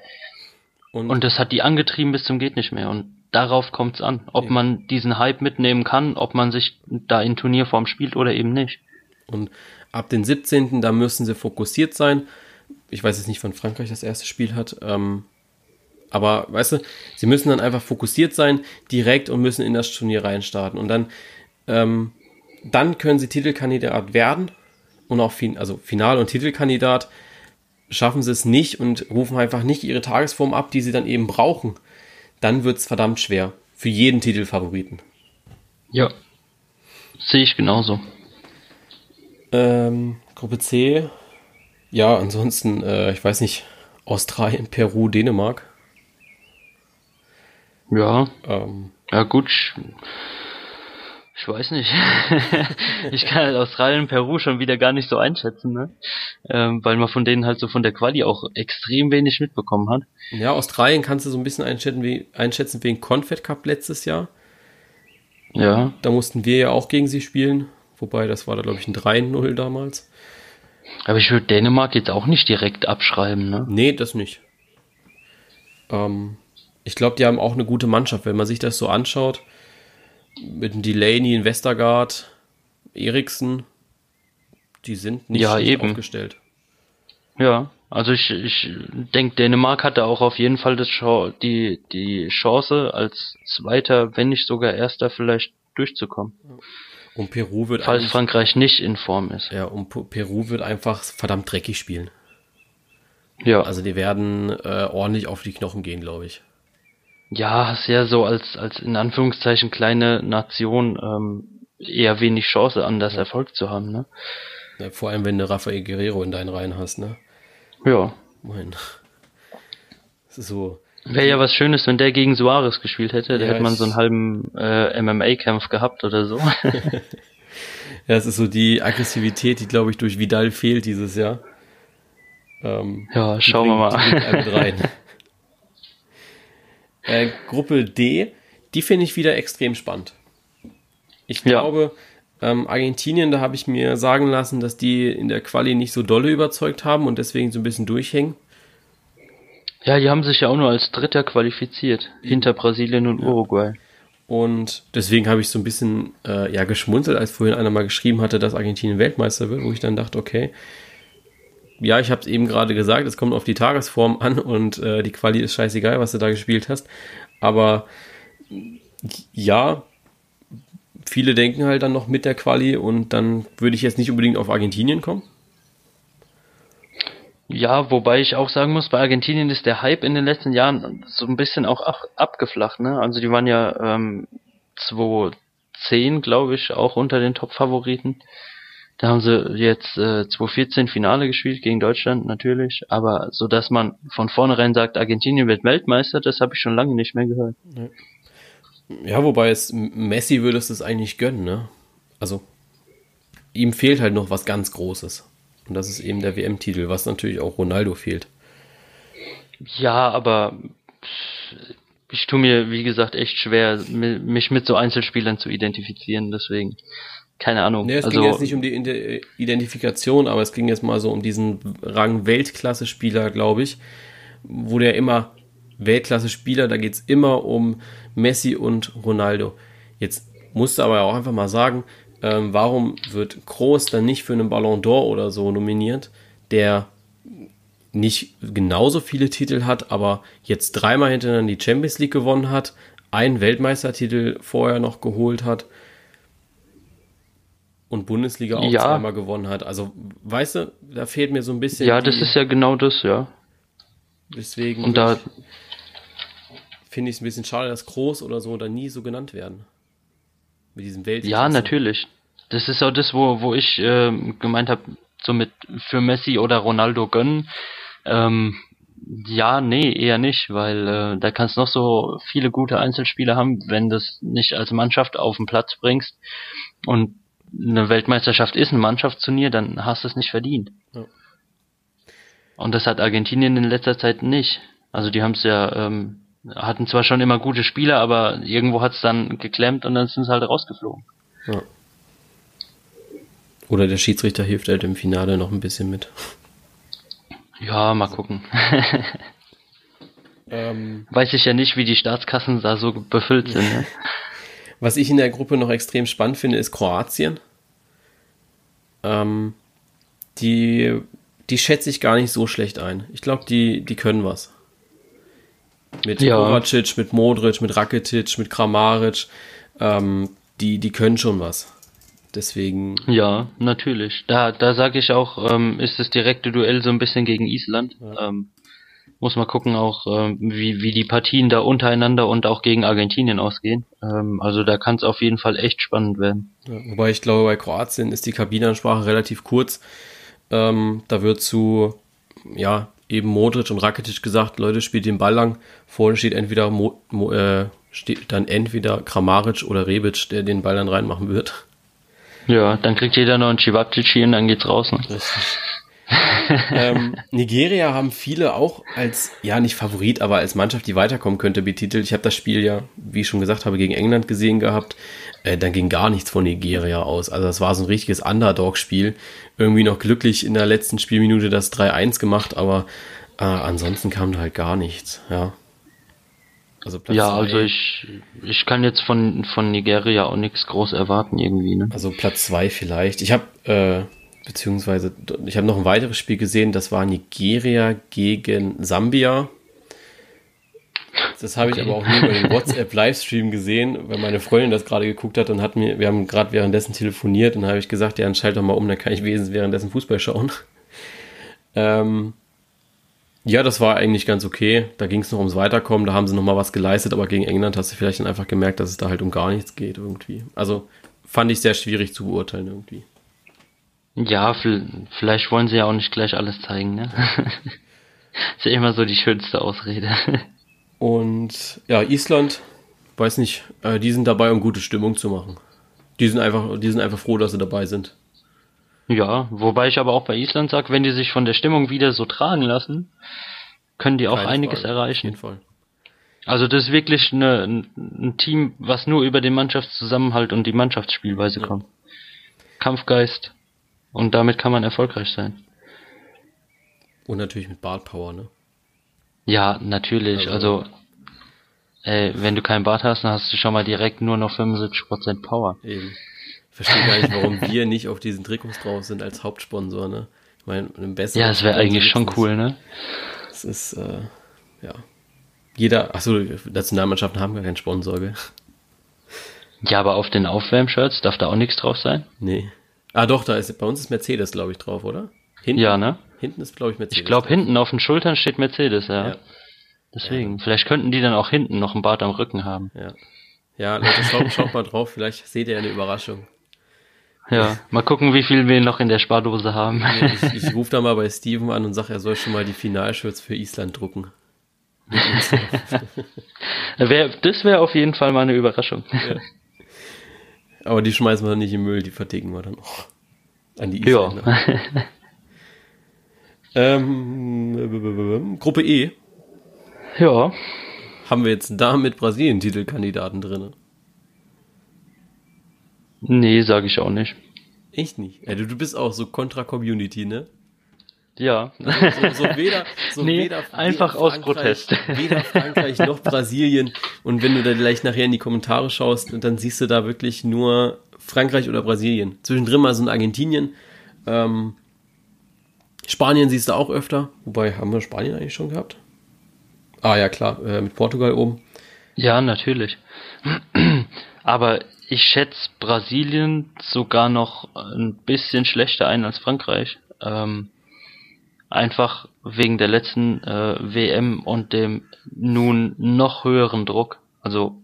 Und, und das hat die angetrieben bis zum geht nicht mehr. Und darauf kommt es an, ob ja. man diesen Hype mitnehmen kann, ob man sich da in Turnierform spielt oder eben nicht. Und ab den 17. da müssen sie fokussiert sein. Ich weiß jetzt nicht, wann Frankreich das erste Spiel hat. Ähm, aber weißt du, sie müssen dann einfach fokussiert sein, direkt und müssen in das Turnier reinstarten. Und dann, ähm, dann können sie Titelkandidat werden und auch fin also Final- und Titelkandidat schaffen sie es nicht und rufen einfach nicht ihre Tagesform ab, die sie dann eben brauchen, dann wird es verdammt schwer. Für jeden Titelfavoriten. Ja. Sehe ich genauso. Ähm, Gruppe C. Ja, ansonsten, äh, ich weiß nicht, Australien, Peru, Dänemark. Ja. Ähm, ja, gut. Ich weiß nicht. ich kann halt Australien, Peru schon wieder gar nicht so einschätzen, ne? Ähm, weil man von denen halt so von der Quali auch extrem wenig mitbekommen hat. Ja, Australien kannst du so ein bisschen einschätzen, wie, einschätzen wegen Confed Cup letztes Jahr. Ja. Da mussten wir ja auch gegen sie spielen. Wobei, das war da, glaube ich, ein 3-0 damals. Aber ich würde Dänemark jetzt auch nicht direkt abschreiben, ne? Nee, das nicht. Ähm, ich glaube, die haben auch eine gute Mannschaft, wenn man sich das so anschaut mit dem Delaney in Westergaard, Eriksen, die sind nicht ja, eben. aufgestellt. Ja, also ich, ich denke, Dänemark hatte auch auf jeden Fall das die, die Chance, als Zweiter, wenn nicht sogar Erster, vielleicht durchzukommen. Und Peru wird Falls Frankreich nicht in Form ist. Ja, und Peru wird einfach verdammt dreckig spielen. Ja. Also die werden äh, ordentlich auf die Knochen gehen, glaube ich ja, ja so als, als in Anführungszeichen kleine Nation ähm, eher wenig Chance an das ja. Erfolg zu haben, ne? Ja, vor allem, wenn du Rafael Guerrero in deinen Reihen hast, ne? Ja. Mein. So. Wäre ja was Schönes, wenn der gegen Suarez gespielt hätte. Da ja, hätte man so einen halben äh, MMA-Kampf gehabt oder so. ja, es ist so die Aggressivität, die, glaube ich, durch Vidal fehlt dieses Jahr. Ähm, ja, schauen wir mal. Äh, Gruppe D, die finde ich wieder extrem spannend. Ich glaube, ja. ähm, Argentinien, da habe ich mir sagen lassen, dass die in der Quali nicht so dolle überzeugt haben und deswegen so ein bisschen durchhängen. Ja, die haben sich ja auch nur als Dritter qualifiziert, hinter Brasilien und ja. Uruguay. Und deswegen habe ich so ein bisschen äh, ja, geschmunzelt, als vorhin einer mal geschrieben hatte, dass Argentinien Weltmeister wird, wo ich dann dachte, okay, ja, ich habe es eben gerade gesagt, es kommt auf die Tagesform an und äh, die Quali ist scheißegal, was du da gespielt hast. Aber ja, viele denken halt dann noch mit der Quali und dann würde ich jetzt nicht unbedingt auf Argentinien kommen. Ja, wobei ich auch sagen muss, bei Argentinien ist der Hype in den letzten Jahren so ein bisschen auch ab, abgeflacht. Ne? Also die waren ja ähm, 2010, glaube ich, auch unter den Top-Favoriten. Da haben sie jetzt äh, 2014 Finale gespielt gegen Deutschland natürlich, aber so dass man von vornherein sagt, Argentinien wird Weltmeister, das habe ich schon lange nicht mehr gehört. Ja, wobei es Messi würde es das eigentlich gönnen, ne? Also ihm fehlt halt noch was ganz Großes. Und das ist eben der WM-Titel, was natürlich auch Ronaldo fehlt. Ja, aber ich tue mir, wie gesagt, echt schwer, mich mit so Einzelspielern zu identifizieren, deswegen keine Ahnung. Nee, es also, ging jetzt nicht um die Identifikation, aber es ging jetzt mal so um diesen Rang Weltklasse-Spieler, glaube ich, wo der immer Weltklasse-Spieler, da geht es immer um Messi und Ronaldo. Jetzt musste aber auch einfach mal sagen, ähm, warum wird Kroos dann nicht für einen Ballon d'Or oder so nominiert, der nicht genauso viele Titel hat, aber jetzt dreimal hintereinander die Champions League gewonnen hat, einen Weltmeistertitel vorher noch geholt hat und Bundesliga auch Ja. zweimal gewonnen hat. Also, weißt du, da fehlt mir so ein bisschen. Ja, das ist ja genau das, ja. Deswegen Und da, finde ich es ein bisschen schade, dass Groß oder so da nie so genannt werden. Mit diesem Welt. ja, natürlich. Das ist auch das, wo, wo ich ähm, gemeint habe, so mit für Messi oder Ronaldo gönnen. Ähm, ja, nee, eher nicht, weil äh, da kannst noch so viele gute Einzelspieler haben, wenn du es nicht als Mannschaft auf den Platz bringst und eine Weltmeisterschaft ist ein Mannschaftsturnier, dann hast du es nicht verdient. Ja. Und das hat Argentinien in letzter Zeit nicht. Also die haben es ja, ähm, hatten zwar schon immer gute Spieler, aber irgendwo hat es dann geklemmt und dann sind sie halt rausgeflogen. Ja. Oder der Schiedsrichter hilft halt im Finale noch ein bisschen mit. Ja, mal gucken. Ähm, Weiß ich ja nicht, wie die Staatskassen da so befüllt sind. Ne? was ich in der Gruppe noch extrem spannend finde, ist Kroatien. Ähm, die, die schätze ich gar nicht so schlecht ein. Ich glaube, die, die können was. Mit Ja. Kovacic, mit Modric, mit Rakitic, mit Kramaric. Ähm, die, die können schon was. Deswegen, Ja, natürlich. Da, da sage ich auch, ähm, ist das direkte Duell so ein bisschen gegen Island. Ähm, muss man gucken auch, ähm, wie, wie die Partien da untereinander und auch gegen Argentinien ausgehen. Ähm, also da kann es auf jeden Fall echt spannend werden. Ja, wobei ich glaube, bei Kroatien ist die Kabinenansprache relativ kurz. Ähm, da wird zu, ja, eben Modric und Rakitic gesagt, Leute, spielt den Ball lang. Vorne steht entweder Mo, Mo, äh, steht dann entweder Kramaric oder Rebic, der den Ball dann reinmachen wird. Ja, dann kriegt jeder noch einen Chivapchichi und dann geht's raus. Ne? ähm, Nigeria haben viele auch als, ja nicht Favorit, aber als Mannschaft, die weiterkommen könnte, betitelt. Ich habe das Spiel ja, wie ich schon gesagt habe, gegen England gesehen gehabt. Äh, dann ging gar nichts von Nigeria aus. Also das war so ein richtiges Underdog-Spiel. Irgendwie noch glücklich in der letzten Spielminute das 3-1 gemacht, aber äh, ansonsten kam da halt gar nichts. Ja, also Platz Ja, also ich, ich kann jetzt von, von Nigeria auch nichts groß erwarten irgendwie. Ne? Also Platz zwei vielleicht. Ich habe, äh, beziehungsweise, ich habe noch ein weiteres Spiel gesehen, das war Nigeria gegen Sambia. Das habe ich aber auch nur über den WhatsApp-Livestream gesehen, weil meine Freundin das gerade geguckt hat und hat mir, wir haben gerade währenddessen telefoniert und habe ich gesagt, ja, dann schalt doch mal um, dann kann ich wesentlich währenddessen Fußball schauen. Ähm, ja, das war eigentlich ganz okay. Da ging es noch ums Weiterkommen, da haben sie noch mal was geleistet, aber gegen England hast du vielleicht dann einfach gemerkt, dass es da halt um gar nichts geht irgendwie. Also fand ich sehr schwierig zu beurteilen irgendwie. Ja, vi- vielleicht wollen sie ja auch nicht gleich alles zeigen, ne? ist ja immer so die schönste Ausrede. Und ja, Island, weiß nicht, äh, die sind dabei, um gute Stimmung zu machen. Die sind einfach, die sind einfach froh, dass sie dabei sind. ja, wobei ich aber auch bei Island sag, wenn die sich von der Stimmung wieder so tragen lassen, können die auch Keine einiges Frage. Auf erreichen. jeden Fall. Also das ist wirklich eine, ein, ein Team, was nur über den Mannschaftszusammenhalt und die Mannschaftsspielweise Ja. kommt. Kampfgeist. Und damit kann man erfolgreich sein. Und natürlich mit Bart Power, ne? Ja, natürlich. Also- Also, ey, wenn du keinen Bart hast, dann hast du schon mal direkt nur noch 75% Power. Eben. Ich verstehe gar nicht, warum wir nicht auf diesen Trikots drauf sind als Hauptsponsor, ne? Ich meine, im besten Ja, das wäre eigentlich schon cool, ne? Es ist, äh, ja. Jeder, achso, Nationalmannschaften haben gar keinen Sponsor, gell? Ja, aber auf den Aufwärmshirts darf da auch nichts drauf sein? Nee. Ah, doch, da ist, bei uns ist Mercedes, glaube ich, drauf, oder? Hinten, Ja, ne? Hinten ist, glaube ich, Mercedes. Ich glaube, hinten auf den Schultern steht Mercedes, ja. Ja. Deswegen. Vielleicht könnten die dann auch hinten noch ein Bart am Rücken haben. Ja. Ja, Leute, schaut, schaut mal drauf, vielleicht seht ihr eine Überraschung. Ja, mal gucken, wie viel wir noch in der Spardose haben. Ich, ich rufe da mal bei Steven an und sage, er soll schon mal die Finalshirts für Island drucken. Das wäre auf jeden Fall mal eine Überraschung. ja. Aber die schmeißen wir dann nicht im Müll, die verticken wir dann auch an die Ja. Isländer. Ähm, Gruppe E ja. haben wir jetzt da mit Brasilien Titelkandidaten drin. Nee, sage ich auch nicht. Echt nicht. Ja, du, du bist auch so kontra Community, ne? Ja. So, so weder, so Nee, weder, einfach aus Frankreich- Protest. Weder Frankreich noch Brasilien. Und wenn du da gleich nachher in die Kommentare schaust, dann siehst du da wirklich nur Frankreich oder Brasilien. Zwischendrin mal so ein Argentinien. Ähm, Spanien siehst du auch öfter. Wobei, haben wir Spanien eigentlich schon gehabt? Ah ja, klar, äh, mit Portugal oben. Ja, natürlich. Aber ich schätze Brasilien sogar noch ein bisschen schlechter ein als Frankreich. Ähm, einfach wegen der letzten äh, WM und dem nun noch höheren Druck. Also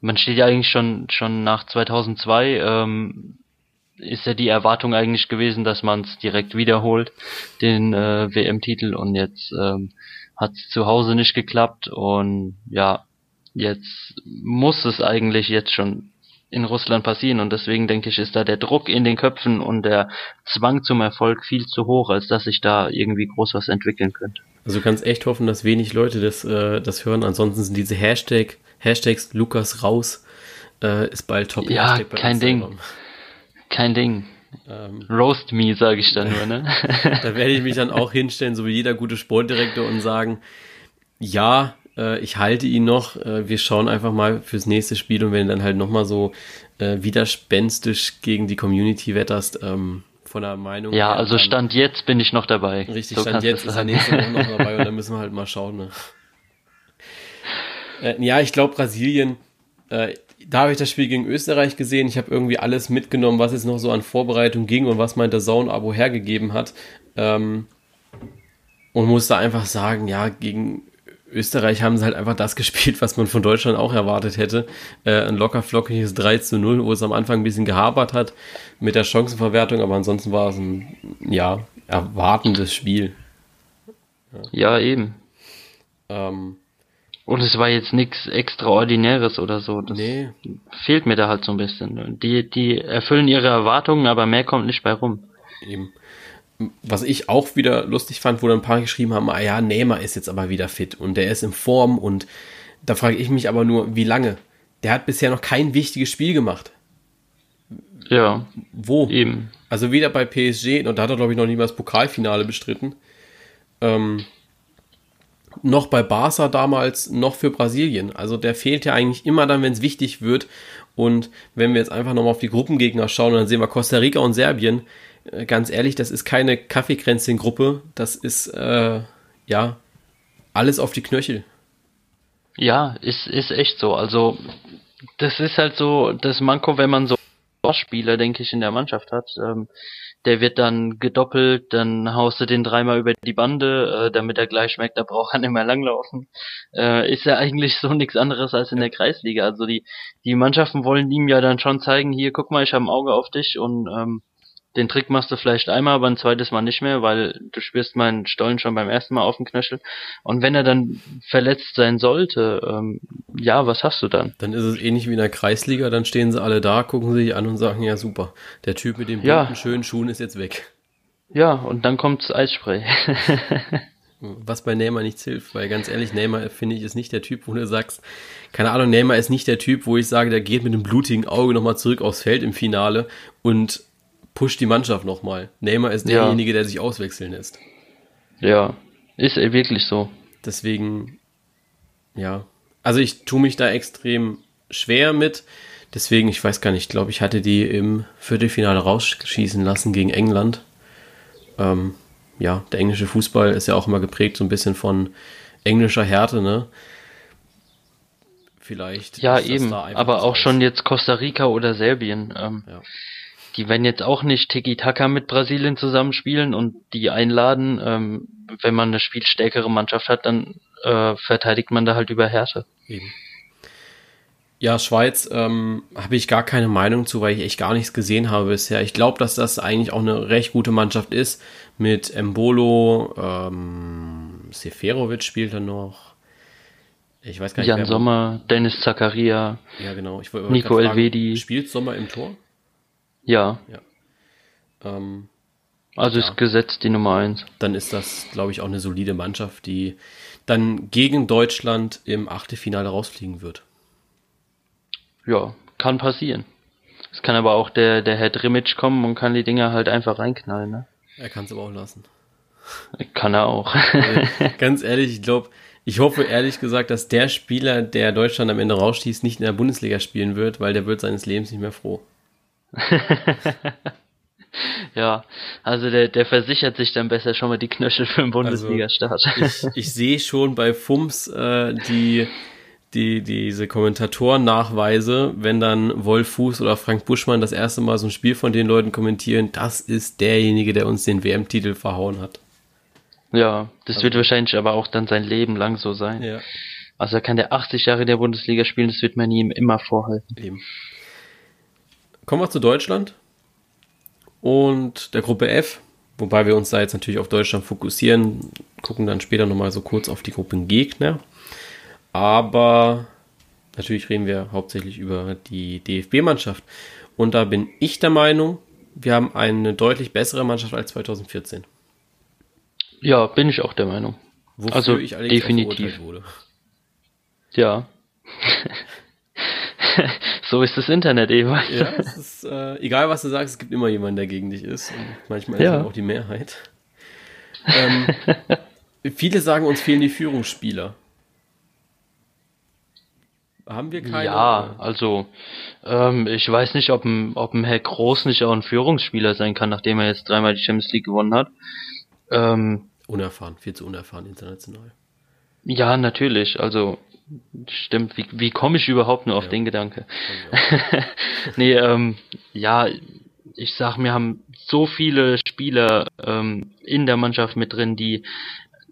man steht ja eigentlich schon schon nach 2002 ähm, ist ja die Erwartung eigentlich gewesen, dass man es direkt wiederholt, den äh, WM-Titel und jetzt ähm, hat es zu Hause nicht geklappt und ja, jetzt muss es eigentlich jetzt schon in Russland passieren und deswegen denke ich, ist da der Druck in den Köpfen und der Zwang zum Erfolg viel zu hoch, als dass sich da irgendwie groß was entwickeln könnte. Also du kannst echt hoffen, dass wenig Leute das, äh, das hören. Ansonsten sind diese Hashtag, Hashtags Lukas raus äh, ist bald top. Ja, kein Ding. Kein Ding. Ähm, Roast me, sage ich dann nur, ne? da werde ich mich dann auch hinstellen, so wie jeder gute Sportdirektor und sagen, ja, äh, ich halte ihn noch. Äh, wir schauen einfach mal fürs nächste Spiel und wenn dann halt nochmal so äh, widerspenstisch gegen die Community wetterst, ähm, von der Meinung. Ja, also dann, Stand jetzt bin ich noch dabei. Richtig, so Stand jetzt ist er nächste Woche noch dabei und dann müssen wir halt mal schauen. Ne? Äh, ja, ich glaube Brasilien, äh, da habe ich das Spiel gegen Österreich gesehen. Ich habe irgendwie alles mitgenommen, was jetzt noch so an Vorbereitung ging und was mein der Zone-Abo hergegeben hat. Ähm, und muss da einfach sagen, ja, gegen Österreich haben sie halt einfach das gespielt, was man von Deutschland auch erwartet hätte. Äh, ein locker flockiges 3 zu 0, wo es am Anfang ein bisschen gehabert hat mit der Chancenverwertung, aber ansonsten war es ein, ja, erwartendes Spiel. Ja, ja eben. Ähm, und es war jetzt nichts Extraordinäres oder so. Das nee. fehlt mir da halt so ein bisschen. Die, die erfüllen ihre Erwartungen, aber mehr kommt nicht bei rum. Eben was ich auch wieder lustig fand, wo dann ein paar geschrieben haben, ah ja, Neymar ist jetzt aber wieder fit und der ist in Form und da frage ich mich aber nur, wie lange? Der hat bisher noch kein wichtiges Spiel gemacht. Ja. Wo? Eben. Also weder bei PSG, und da hat er glaube ich noch nie mal das Pokalfinale bestritten, ähm, noch bei Barca damals, noch für Brasilien. Also der fehlt ja eigentlich immer dann, wenn es wichtig wird. Und wenn wir jetzt einfach nochmal auf die Gruppengegner schauen, dann sehen wir Costa Rica und Serbien ganz ehrlich, das ist keine Kaffeekränzchen-Gruppe. Das ist, äh, ja, alles auf die Knöchel. Ja, ist, ist echt so. Also, das ist halt so das Manko, wenn man so Spieler, denke ich, in der Mannschaft hat. Ähm, der wird dann gedoppelt, dann haust du den dreimal über die Bande, äh, damit er gleich schmeckt, da braucht er nicht mehr langlaufen. Äh, ist ja eigentlich so nichts anderes als in der Kreisliga. Also die, die Mannschaften wollen ihm ja dann schon zeigen, hier, guck mal, ich habe ein Auge auf dich und ähm, den Trick machst du vielleicht einmal, aber ein zweites Mal nicht mehr, weil du spürst meinen Stollen schon beim ersten Mal auf dem Knöchel. Und wenn er dann verletzt sein sollte, ähm, ja, was hast du dann? Dann ist es ähnlich wie in der Kreisliga, dann stehen sie alle da, gucken sich an und sagen, ja super, der Typ mit den bunten, ja. schönen Schuhen ist jetzt weg. Ja, und dann kommt's Eisspray. Was bei Neymar nichts hilft, weil ganz ehrlich, Neymar finde ich ist nicht der Typ, wo du sagst, keine Ahnung, Neymar ist nicht der Typ, wo ich sage, der geht mit einem blutigen Auge nochmal zurück aufs Feld im Finale und pusht die Mannschaft nochmal. Neymar ist derjenige, ja. der sich auswechseln lässt. Ja, ist wirklich so. Deswegen, ja. Also ich tue mich da extrem schwer mit. Deswegen, ich weiß gar nicht, ich glaube, ich hatte die im Viertelfinale rausschießen lassen gegen England. Ähm, ja, der englische Fußball ist ja auch immer geprägt so ein bisschen von englischer Härte, ne? Vielleicht. Ja, eben. Aber auch schon jetzt Costa Rica oder Serbien. Ähm, ja die werden jetzt auch nicht Tiki-Taka mit Brasilien zusammenspielen und die einladen. Ähm, wenn man eine spielstärkere Mannschaft hat, dann äh, verteidigt man da halt über Härte. Eben. Ja, Schweiz ähm, habe ich gar keine Meinung zu, weil ich echt gar nichts gesehen habe bisher. Ich glaube, dass das eigentlich auch eine recht gute Mannschaft ist. Mit Embolo, ähm, Seferovic spielt er noch. Ich weiß gar nicht. Jan Sommer, Dennis Zakaria, ja, genau. ich Nico Elvedi. Spielt Sommer im Tor? Ja. ja. Ähm, also ja. ist gesetzt die Nummer 1. Dann ist das, glaube ich, auch eine solide Mannschaft, die dann gegen Deutschland im Achtelfinale rausfliegen wird. Ja, kann passieren. Es kann aber auch der, der Herr Drimmitsch kommen und kann die Dinger halt einfach reinknallen, ne? Er kann es aber auch lassen. Kann er auch. also, ganz ehrlich, ich glaube, ich hoffe ehrlich gesagt, dass der Spieler, der Deutschland am Ende rausschießt, nicht in der Bundesliga spielen wird, weil der wird seines Lebens nicht mehr froh. ja, also der, der versichert sich dann besser schon mal die Knöchel für den Bundesliga-Start. Also ich, ich sehe schon bei FUMS äh, die, die, diese Kommentatoren-Nachweise, wenn dann Wolf Fuß oder Frank Buschmann das erste Mal so ein Spiel von den Leuten kommentieren, das ist derjenige, der uns den WM-Titel verhauen hat. Ja, das also. wird wahrscheinlich aber auch dann sein Leben lang so sein. Ja. Also kann der 80 Jahre der Bundesliga spielen, das wird man ihm immer vorhalten. Eben. Kommen wir zu Deutschland und der Gruppe F, wobei wir uns da jetzt natürlich auf Deutschland fokussieren, gucken dann später nochmal so kurz auf die Gruppengegner. Aber natürlich reden wir hauptsächlich über die DFB-Mannschaft. Und da bin ich der Meinung, wir haben eine deutlich bessere Mannschaft als 2014. Ja, bin ich auch der Meinung. Wofür also ich definitiv wurde. Ja. so ist das Internet eben. Ja, ist, äh, egal was du sagst, es gibt immer jemanden, der gegen dich ist. Und manchmal ja. ist auch die Mehrheit. Ähm, viele sagen, uns fehlen die Führungsspieler. Haben wir keine? Ja, also ähm, ich weiß nicht, ob ein, ob ein Herr Groß nicht auch ein Führungsspieler sein kann, nachdem er jetzt dreimal die Champions League gewonnen hat. Ähm, unerfahren, viel zu unerfahren international. Ja, natürlich. Also stimmt. Wie, wie komme ich überhaupt nur auf ja. den Gedanke? nee, ähm, ja, ich sag, wir haben so viele Spieler ähm, in der Mannschaft mit drin, die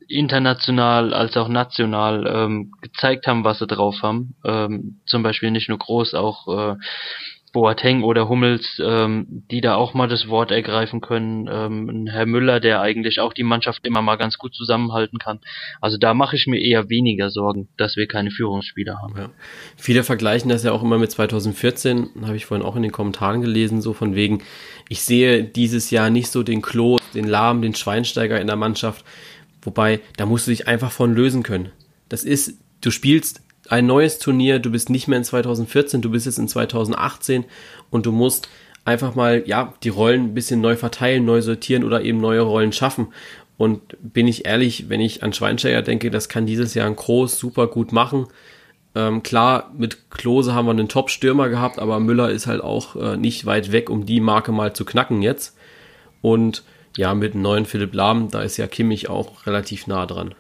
international als auch national ähm, gezeigt haben, was sie drauf haben. Ähm, zum Beispiel nicht nur groß, auch äh, Boateng oder Hummels, ähm, die da auch mal das Wort ergreifen können. Ähm, Herr Müller, der eigentlich auch die Mannschaft immer mal ganz gut zusammenhalten kann. Also da mache ich mir eher weniger Sorgen, dass wir keine Führungsspieler haben. Ja. Viele vergleichen das ja auch immer mit 2014, habe ich vorhin auch in den Kommentaren gelesen, so von wegen, ich sehe dieses Jahr nicht so den Klo, den Lahm, den Schweinsteiger in der Mannschaft Wobei, da musst du dich einfach von lösen können. Das ist, du spielst ein neues Turnier, du bist nicht mehr in 2014, du bist jetzt in 2018 und du musst einfach mal, ja, die Rollen ein bisschen neu verteilen, neu sortieren oder eben neue Rollen schaffen. Und bin ich ehrlich, wenn ich an Schweinsteiger denke, das kann dieses Jahr ein Groß super gut machen. Ähm, klar, mit Klose haben wir einen Top-Stürmer gehabt, aber Müller ist halt auch äh, nicht weit weg, um die Marke mal zu knacken jetzt. Und ja, mit dem neuen Philipp Lahm, da ist ja Kimmich auch relativ nah dran.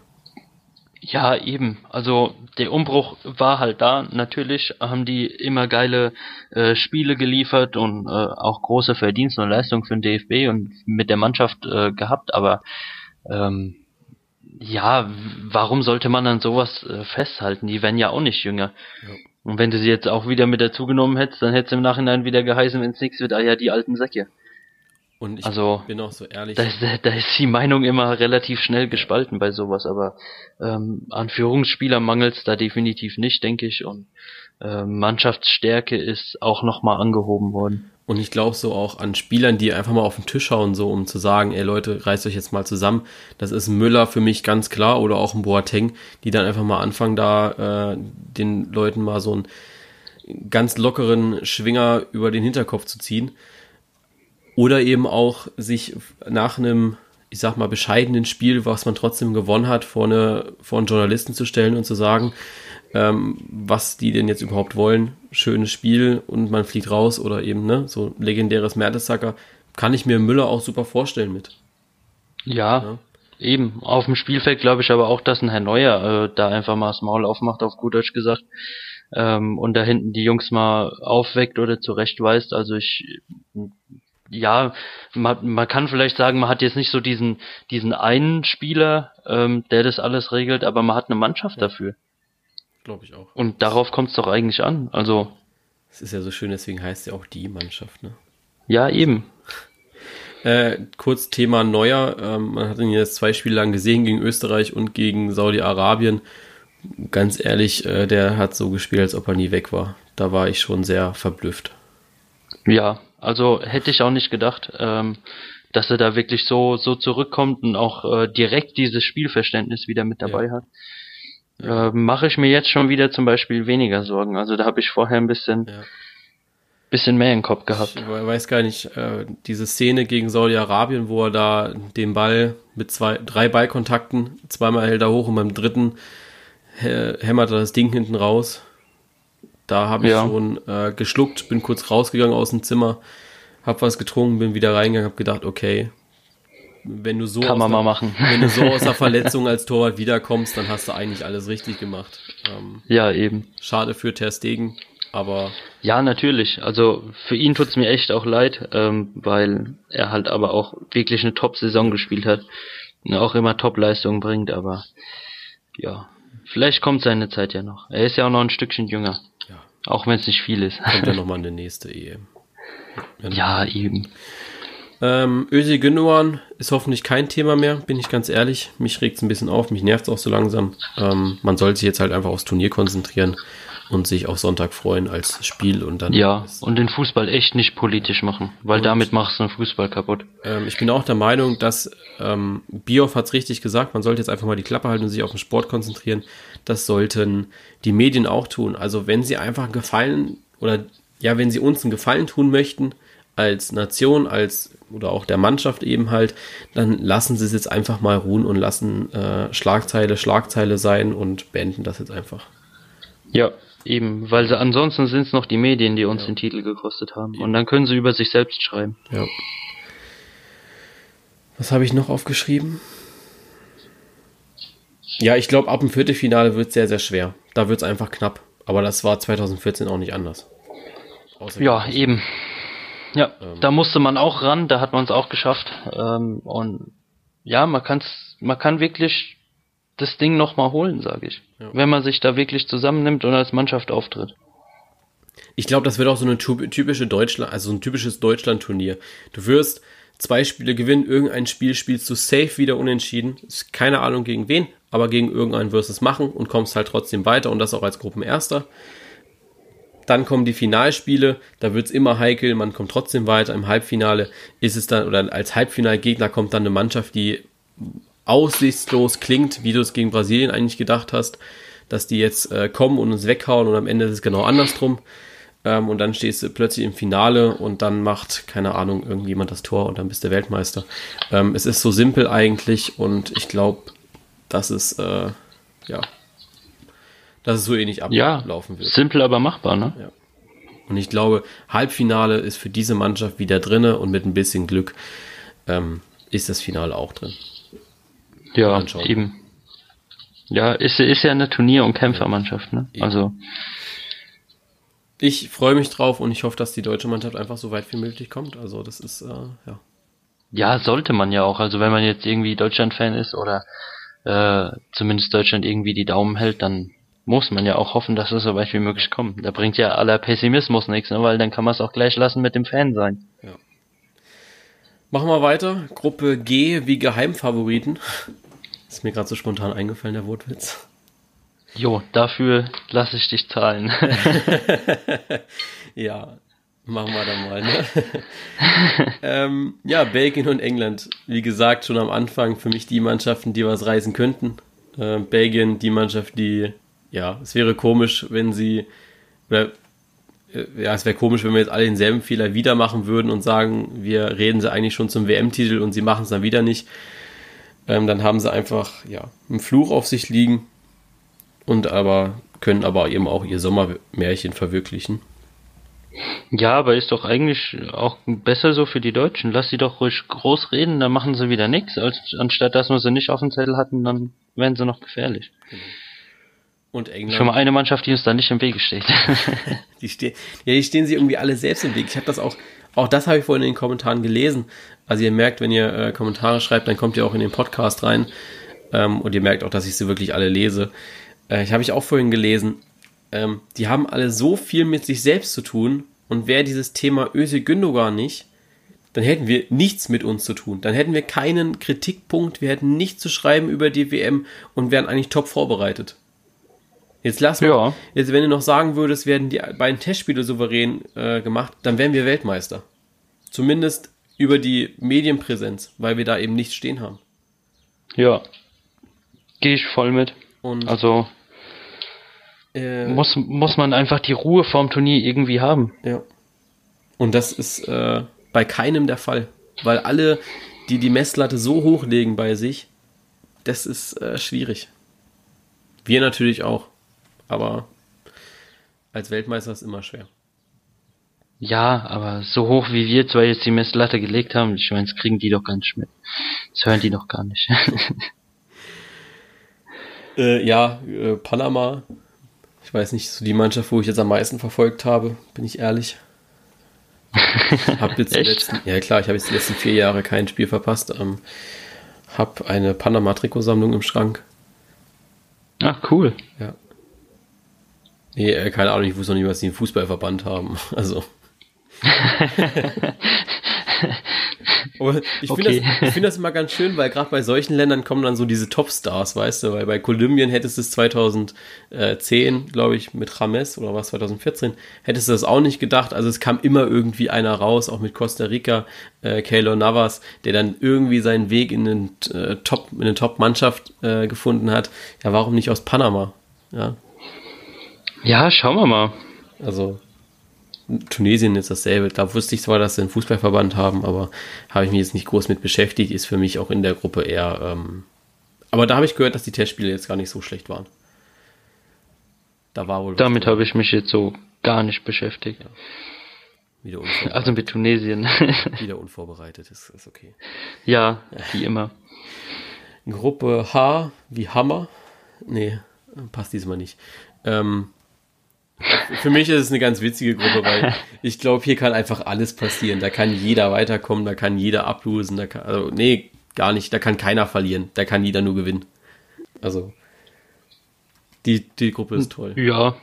Ja, eben. Also der Umbruch war halt da. Natürlich haben die immer geile äh, Spiele geliefert und äh, auch große Verdienste und Leistungen für den DFB und mit der Mannschaft äh, gehabt, aber ähm, ja, warum sollte man dann sowas äh, festhalten? Die werden ja auch nicht jünger. Ja. Und wenn du sie jetzt auch wieder mit dazu genommen hättest, dann hättest du im Nachhinein wieder geheißen, wenn es nichts wird, ah ja, die alten Säcke. Und ich also, bin auch so ehrlich. Da ist, da ist die Meinung immer relativ schnell gespalten bei sowas, aber ähm, an Führungsspieler mangelt es da definitiv nicht, denke ich. Und äh, Mannschaftsstärke ist auch nochmal angehoben worden. Und ich glaube so auch an Spielern, die einfach mal auf den Tisch hauen, so um zu sagen, ey Leute, reißt euch jetzt mal zusammen. Das ist Müller für mich ganz klar oder auch ein Boateng, die dann einfach mal anfangen, da äh, den Leuten mal so einen ganz lockeren Schwinger über den Hinterkopf zu ziehen. Oder eben auch sich nach einem, ich sag mal, bescheidenen Spiel, was man trotzdem gewonnen hat, vor, eine, vor einen Journalisten zu stellen und zu sagen, ähm, was die denn jetzt überhaupt wollen. Schönes Spiel und man fliegt raus oder eben, ne, so legendäres Mertesacker. Kann ich mir Müller auch super vorstellen mit. Ja, ja. eben. Auf dem Spielfeld glaube ich aber auch, dass ein Herr Neuer äh, da einfach mal das Maul aufmacht, auf gut Deutsch gesagt. Ähm, und da hinten die Jungs mal aufweckt oder zurechtweist. Also ich ja, man, man kann vielleicht sagen, man hat jetzt nicht so diesen, diesen einen Spieler, ähm, der das alles regelt, aber man hat eine Mannschaft ja. dafür. Glaube ich auch. Und darauf kommt es doch eigentlich an. Also. Es ist ja so schön, deswegen heißt ja auch die Mannschaft, ne? Ja, eben. Äh, kurz Thema Neuer. Ähm, man hat ihn jetzt zwei Spiele lang gesehen gegen Österreich und gegen Saudi-Arabien. Ganz ehrlich, äh, der hat so gespielt, als ob er nie weg war. Da war ich schon sehr verblüfft. Ja, also hätte ich auch nicht gedacht, ähm, dass er da wirklich so, so zurückkommt und auch äh, direkt dieses Spielverständnis wieder mit dabei ja. hat. Äh, Mache ich mir jetzt schon wieder zum Beispiel weniger Sorgen. Also da habe ich vorher ein bisschen, ja. bisschen mehr im Kopf gehabt. Ich weiß gar nicht, äh, diese Szene gegen Saudi-Arabien, wo er da den Ball mit zwei, drei Ballkontakten, zweimal hält er hoch und beim dritten hämmert er das Ding hinten raus. Da habe ich ja. schon äh, geschluckt, bin kurz rausgegangen aus dem Zimmer, habe was getrunken, bin wieder reingegangen, habe gedacht, okay, wenn du so Kann man der, mal machen. wenn du so aus der Verletzung als Torwart wiederkommst, dann hast du eigentlich alles richtig gemacht. Ähm, Ja, eben. schade für Ter Stegen, aber Ja, natürlich. Also für ihn tut's mir echt auch leid, ähm, weil er halt aber auch wirklich eine Top-Saison gespielt hat und auch immer Top-Leistungen bringt, aber ja, vielleicht kommt seine Zeit ja noch. Er ist ja auch noch ein Stückchen jünger, ja, auch wenn es nicht viel ist. kommt ja nochmal eine nächste EM. ja, eben. Ähm, Özil Gündogan ist hoffentlich kein Thema mehr, bin ich ganz ehrlich. Mich regt's ein bisschen auf, mich nervt's auch so langsam. Ähm, man sollte sich jetzt halt einfach aufs Turnier konzentrieren und sich auf Sonntag freuen als Spiel und dann. Ja, und den Fußball echt nicht politisch machen, weil damit machst du den Fußball kaputt. Ähm, ich bin auch der Meinung, dass ähm, Bioff hat's richtig gesagt, man sollte jetzt einfach mal die Klappe halten und sich auf den Sport konzentrieren. Das sollten die Medien auch tun. Also wenn sie einfach einen Gefallen oder ja, wenn sie uns einen Gefallen tun möchten, als Nation, als oder auch der Mannschaft eben halt, dann lassen sie es jetzt einfach mal ruhen und lassen äh, Schlagzeile Schlagzeile sein und beenden das jetzt einfach. Ja, eben, weil sie ansonsten sind es noch die Medien, die uns den Titel gekostet haben. Und dann können sie über sich selbst schreiben. Ja. Was habe ich noch aufgeschrieben? Ja, ich glaube, ab dem Viertelfinale wird es sehr, sehr schwer. Da wird es einfach knapp. Aber das war 2014 auch nicht anders. Außer Ja, eben. Ja, Ähm. da musste man auch ran, da hat man es auch geschafft. Ähm, und ja, man kann's, man kann wirklich das Ding nochmal holen, sage ich. Ja. Wenn man sich da wirklich zusammennimmt und als Mannschaft auftritt. Ich glaube, das wird auch so eine typ- typische Deutschland, also so ein typisches Deutschland-Turnier. Du wirst zwei Spiele gewinnen, irgendein Spiel spielst du safe wieder unentschieden. Ist keine Ahnung gegen wen, aber gegen irgendeinen wirst du es machen und kommst halt trotzdem weiter und das auch als Gruppenerster. Dann kommen die Finalspiele, da wird's immer heikel, man kommt trotzdem weiter. Im Halbfinale ist es dann, oder als Halbfinalgegner kommt dann eine Mannschaft, die aussichtslos klingt, wie du es gegen Brasilien eigentlich gedacht hast, dass die jetzt äh, kommen und uns weghauen und am Ende ist es genau andersrum. Ähm, und dann stehst du plötzlich im Finale und dann macht, keine Ahnung, irgendjemand das Tor und dann bist du Weltmeister. Ähm, es ist so simpel eigentlich und ich glaube, dass es, äh, ja, dass es so ähnlich Ja, ablaufen wird. simpel, aber machbar, ne? Und ich glaube, Halbfinale ist für diese Mannschaft wieder drinne und mit ein bisschen Glück ähm, ist das Finale auch drin. Ja, Anschauen. eben. Ja, ist, ist ja eine Turnier- und Kämpfermannschaft, ne? Eben. Also, Ich freue mich drauf und ich hoffe, dass die deutsche Mannschaft einfach so weit wie möglich kommt. Also das ist, äh, ja. ja, sollte man ja auch. Also, wenn man jetzt irgendwie Deutschland-Fan ist oder äh, zumindest Deutschland irgendwie die Daumen hält, dann muss man ja auch hoffen, dass es so weit wie möglich kommt. Da bringt ja aller Pessimismus nichts, ne? weil dann kann man es auch gleich lassen mit dem Fan sein. Machen wir weiter. Gruppe G wie Geheimfavoriten. Ist mir gerade so spontan eingefallen, der Wortwitz. Jo, dafür lasse ich dich zahlen. Ja, machen wir dann mal. Ne? ähm, ja, Belgien und England. Wie gesagt, schon am Anfang für mich die Mannschaften, die was reißen könnten. Äh, Belgien, die Mannschaft, die, ja, es wäre komisch, wenn sie, oder, äh, ja, es wäre komisch, wenn wir jetzt alle denselben Fehler wieder machen würden und sagen, wir reden sie eigentlich schon zum WM-Titel und sie machen es dann wieder nicht. Ähm, dann haben sie einfach, ja, einen Fluch auf sich liegen und aber können aber eben auch ihr Sommermärchen verwirklichen. ja, aber ist doch eigentlich auch besser so für die Deutschen. Lass sie doch ruhig groß reden, dann machen sie wieder nichts, anstatt dass wir sie nicht auf dem Zettel hatten, dann wären sie noch gefährlich. Und England. Schon mal eine Mannschaft, die uns da nicht im Wege steht. Die stehen, ja, die stehen sie irgendwie alle selbst im Weg. Ich habe das auch, auch das habe ich vorhin in den Kommentaren gelesen. Also ihr merkt, wenn ihr äh, Kommentare schreibt, dann kommt ihr auch in den Podcast rein. Ähm, und ihr merkt auch, dass ich sie wirklich alle lese. Äh, ich habe ich auch vorhin gelesen. Ähm, die haben alle so viel mit sich selbst zu tun. Und wäre dieses Thema Özil Gündogan nicht, dann hätten wir nichts mit uns zu tun. Dann hätten wir keinen Kritikpunkt, wir hätten nichts zu schreiben über die WM und wären eigentlich top vorbereitet. Jetzt lass mal, Ja. jetzt wenn du noch sagen würdest, werden die beiden Testspiele souverän äh, gemacht, dann wären wir Weltmeister. Zumindest über die Medienpräsenz, weil wir da eben nichts stehen haben. ja. Gehe ich voll mit. Und Also äh, muss, muss man einfach die Ruhe vorm Turnier irgendwie haben. Ja. Und das ist äh, bei keinem der Fall. Weil alle, die die Messlatte so hochlegen bei sich, das ist äh, schwierig. Wir natürlich auch. Aber als Weltmeister ist immer schwer. Ja, aber so hoch wie wir zwei jetzt die Messlatte gelegt haben, ich meine, das kriegen die doch gar nicht mit. Das hören die doch gar nicht. äh, ja, äh, Panama. Ich weiß nicht, so die Mannschaft, wo ich jetzt am meisten verfolgt habe, bin ich ehrlich. hab jetzt die letzten, ja klar, ich habe jetzt die letzten vier Jahre kein Spiel verpasst. Ähm, hab eine Panama-Trikotsammlung im Schrank. Ach, cool. Ja. Nee, äh, keine Ahnung, ich wusste noch nicht, was die im Fußballverband haben. Also. Aber ich okay. finde das, find das immer ganz schön, weil gerade bei solchen Ländern kommen dann so diese Topstars, weißt du, weil bei Kolumbien hättest du es 2010, glaube ich, mit James oder was 2014, hättest du das auch nicht gedacht. Also es kam immer irgendwie einer raus, auch mit Costa Rica, äh, Keylor Navas, der dann irgendwie seinen Weg in, den, äh, Top, in eine Top-Mannschaft äh, gefunden hat. Ja, warum nicht aus Panama? Ja. Ja, schauen wir mal. Also Tunesien ist dasselbe. Da wusste ich zwar, dass sie einen Fußballverband haben, aber habe ich mich jetzt nicht groß mit beschäftigt. Ist für mich auch in der Gruppe eher. Ähm, aber da habe ich gehört, dass die Testspiele jetzt gar nicht so schlecht waren. Da war wohl. Damit habe ich mich jetzt so gar nicht beschäftigt. Ja. Wieder unvorbereitet. Also mit Tunesien. Wieder unvorbereitet, ist, ist okay. Ja, wie immer. Gruppe H wie Hammer. Nee, passt diesmal nicht. Ähm, für mich ist es eine ganz witzige Gruppe, weil ich glaube, hier kann einfach alles passieren. Da kann jeder weiterkommen, da kann jeder ablosen, da kann, also, nee, gar nicht, da kann keiner verlieren, da kann jeder nur gewinnen. Also, die, die Gruppe ist toll. Ja,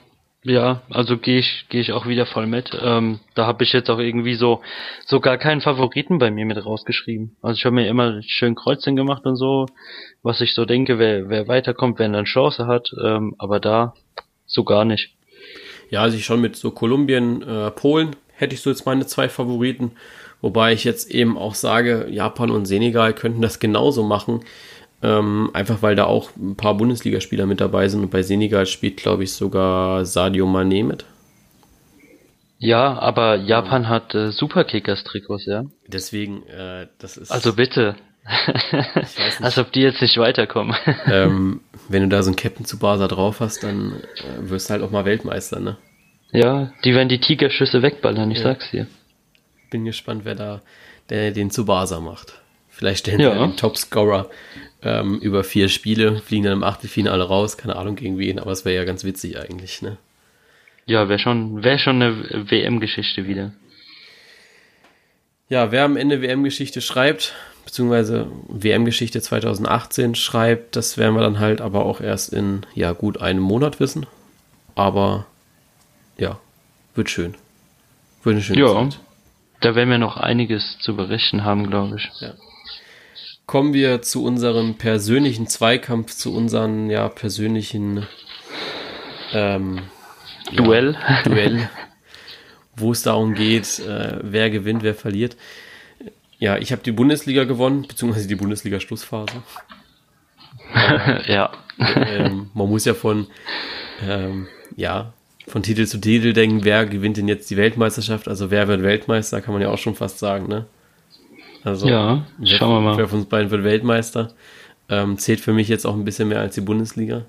ja, also gehe ich, gehe ich auch wieder voll mit. Ähm, da habe ich jetzt auch irgendwie so, so gar keinen Favoriten bei mir mit rausgeschrieben. Also ich habe mir immer schön Kreuzchen gemacht und so, was ich so denke, wer, wer weiterkommt, wer eine Chance hat, ähm, aber da so gar nicht. Ja, also ich schon mit so Kolumbien, äh, Polen hätte ich so jetzt meine zwei Favoriten. Wobei ich jetzt eben auch sage, Japan und Senegal könnten das genauso machen. Ähm, einfach weil da auch ein paar Bundesligaspieler mit dabei sind. Und bei Senegal spielt, glaube ich, sogar Sadio Mané mit. Ja, aber Japan hat äh, Superkickers-Trikots, ja. Deswegen, äh, das ist. Also bitte. Als ob die jetzt nicht weiterkommen. ähm, wenn du da so einen Captain zu Basa drauf hast, dann äh, wirst du halt auch mal Weltmeister, ne? Ja, die werden die Tigerschüsse wegballern, ich ja. sag's dir. Bin gespannt, wer da der den zu Basa macht. Vielleicht stellen ja. sie einen Topscorer ähm, über vier Spiele, fliegen dann im Achtelfinale raus, keine Ahnung gegen wen, aber es wäre ja ganz witzig eigentlich, ne? Ja, wäre schon, wär schon eine WM-Geschichte wieder. Ja, wer am Ende WM-Geschichte schreibt, beziehungsweise WM-Geschichte 2018 schreibt, das werden wir dann halt aber auch erst in, ja, gut einem Monat wissen. Aber ja, wird schön. Wird eine schöne ja, Zeit. Da werden wir noch einiges zu berichten haben, glaube ich. Ja. Kommen wir zu unserem persönlichen Zweikampf, zu unseren ja persönlichen ähm, Duell. Ja, Duell, wo es darum geht, äh, wer gewinnt, wer verliert. Ja, ich habe die Bundesliga gewonnen, beziehungsweise die Bundesliga-Schlussphase. ja. Ähm, man muss ja von, ähm, ja, von Titel zu Titel denken, wer gewinnt denn jetzt die Weltmeisterschaft? Also wer wird Weltmeister, kann man ja auch schon fast sagen, ne? Also, ja, schauen wir mal. Wer von uns beiden wird Weltmeister? Ähm, zählt für mich jetzt auch ein bisschen mehr als die Bundesliga.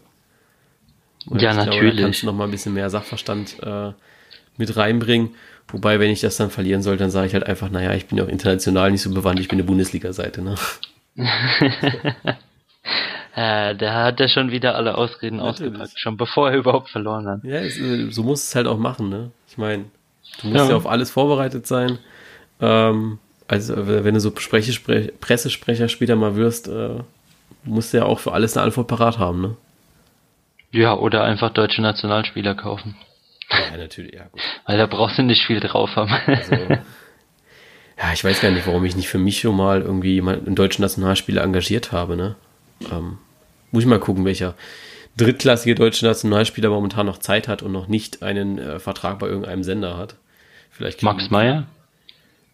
Und ja, natürlich. Glaube, da kannst du noch mal ein bisschen mehr Sachverstand äh, mit reinbringen. Wobei, wenn ich das dann verlieren sollte, dann sage ich halt einfach, naja, ich bin ja auch international nicht so bewandt, ich bin eine Bundesliga-Seite, ne? äh, der hat ja schon wieder alle Ausreden Natürlich. ausgepackt, schon bevor er überhaupt verloren hat. Ja, es, äh, so muss es halt auch machen, ne? Ich meine, du musst ja. ja. auf alles vorbereitet sein. Ähm, also, wenn du so Spreche, Spre Pressesprecher später mal wirst, äh, musst du ja auch für alles eine Antwort parat haben, ne? Ja, oder einfach deutsche Nationalspieler kaufen. Ja, natürlich, ja, gut. Weil da brauchst du nicht viel drauf haben. Also, ja, ich weiß gar nicht, warum ich nicht für mich schon mal irgendwie jemanden, einen deutschen Nationalspieler engagiert habe, ne? Ähm, muss ich mal gucken, welcher drittklassige deutsche Nationalspieler momentan noch Zeit hat und noch nicht einen äh, Vertrag bei irgendeinem Sender hat. Vielleicht Max Meyer?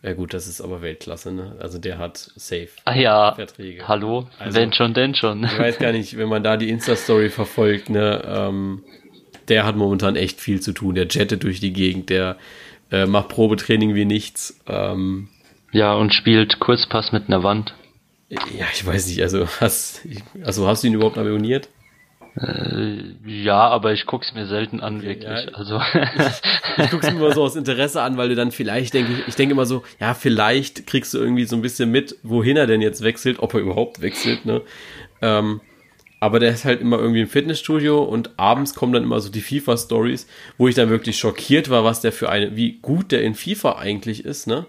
Ja gut, das ist aber Weltklasse, ne? Also der hat safe Ach ja, Verträge. Hallo, also, wenn schon, denn schon. Ich weiß gar nicht, wenn man da die Insta-Story verfolgt, ne? Ähm, der hat momentan echt viel zu tun. Der jettet durch die Gegend, der äh, macht Probetraining wie nichts. Ähm, ja, und spielt Kurzpass mit einer Wand. Ja, ich weiß nicht, also hast, also hast du ihn überhaupt abonniert? Äh, ja, aber ich guck's mir selten an, wirklich. ja. Also Ich gucke es mir immer so aus Interesse an, weil du dann vielleicht denke ich, ich denke immer so, ja, vielleicht kriegst du irgendwie so ein bisschen mit, wohin er denn jetzt wechselt, ob er überhaupt wechselt, ne? Ähm, aber der ist halt immer irgendwie im Fitnessstudio und abends kommen dann immer so die FIFA-Stories, wo ich dann wirklich schockiert war, was der für eine, wie gut der in FIFA eigentlich ist, ne?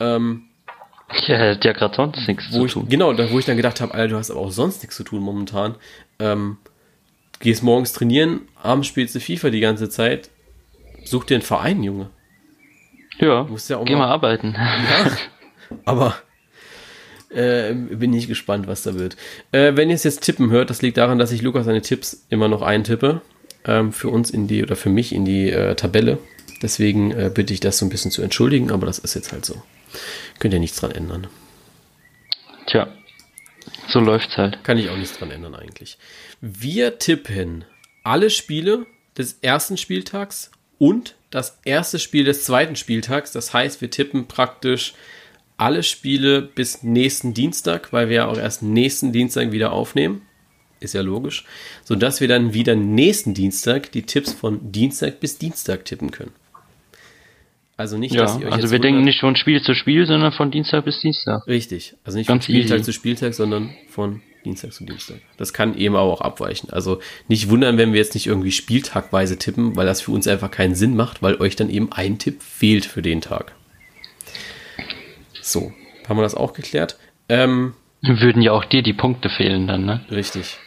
Ähm, ja, er hat ja gerade sonst nichts zu ich, tun. genau, da, wo ich dann gedacht habe, Alter, du hast aber auch sonst nichts zu tun momentan. Ähm, gehst morgens trainieren, abends spielst du FIFA die ganze Zeit. Such dir einen Verein, Junge. Ja, musst ja auch geh mal- mal arbeiten. Ja, aber äh, bin ich gespannt, was da wird. Äh, wenn ihr es jetzt tippen hört, das liegt daran, dass ich Lukas seine Tipps immer noch eintippe. Ähm, für uns in die, oder für mich in die äh, Tabelle. Deswegen äh, bitte ich das so ein bisschen zu entschuldigen, aber das ist jetzt halt so. Könnt ihr nichts dran ändern. Tja, so läuft's halt. Kann ich auch nichts dran ändern eigentlich. Wir tippen alle Spiele des ersten Spieltags und das erste Spiel des zweiten Spieltags. Das heißt, wir tippen praktisch alle Spiele bis nächsten Dienstag, weil wir ja auch erst nächsten Dienstag wieder aufnehmen. Ist ja logisch. Sodass wir dann wieder nächsten Dienstag die Tipps von Dienstag bis Dienstag tippen können. Also nicht, Ja, dass ihr euch also wir denken nicht von Spiel zu Spiel, sondern von Dienstag bis Dienstag. Richtig. Also nicht Ganz von Spieltag easy. zu Spieltag, sondern von Dienstag zu Dienstag. Das kann eben aber auch abweichen. Also nicht wundern, wenn wir jetzt nicht irgendwie spieltagweise tippen, weil das für uns einfach keinen Sinn macht, weil euch dann eben ein Tipp fehlt für den Tag. So, haben wir das auch geklärt. Ähm, Würden ja auch dir die Punkte fehlen dann, ne? richtig.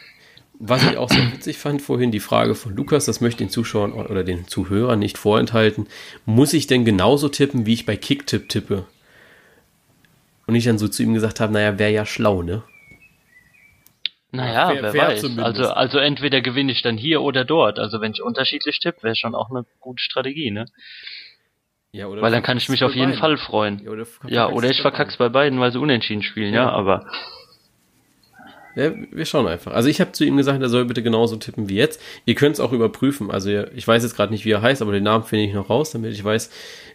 Was ich auch sehr witzig fand vorhin, die Frage von Lukas, das möchte ich den Zuschauern oder den Zuhörern nicht vorenthalten. Muss ich denn genauso tippen, wie ich bei Kicktipp tippe? Und ich dann so zu ihm gesagt habe, naja, wäre ja schlau, ne? Naja, fair- wer fair weiß. zumindest. Also, also entweder gewinne ich dann hier oder dort. Also wenn ich unterschiedlich tippe, wäre schon auch eine gute Strategie, ne? Ja, oder Weil dann kann ich mich auf jeden Fall freuen. Ja, oder, Ja, oder ich verkack's bei beiden, weil sie unentschieden spielen, ja, Ja. aber Ja, wir schauen einfach. Also ich habe zu ihm gesagt, er soll bitte genauso tippen wie jetzt. Ihr könnt es auch überprüfen. Also ich weiß jetzt gerade nicht, wie er heißt, aber den Namen finde ich noch raus, damit ich weiß,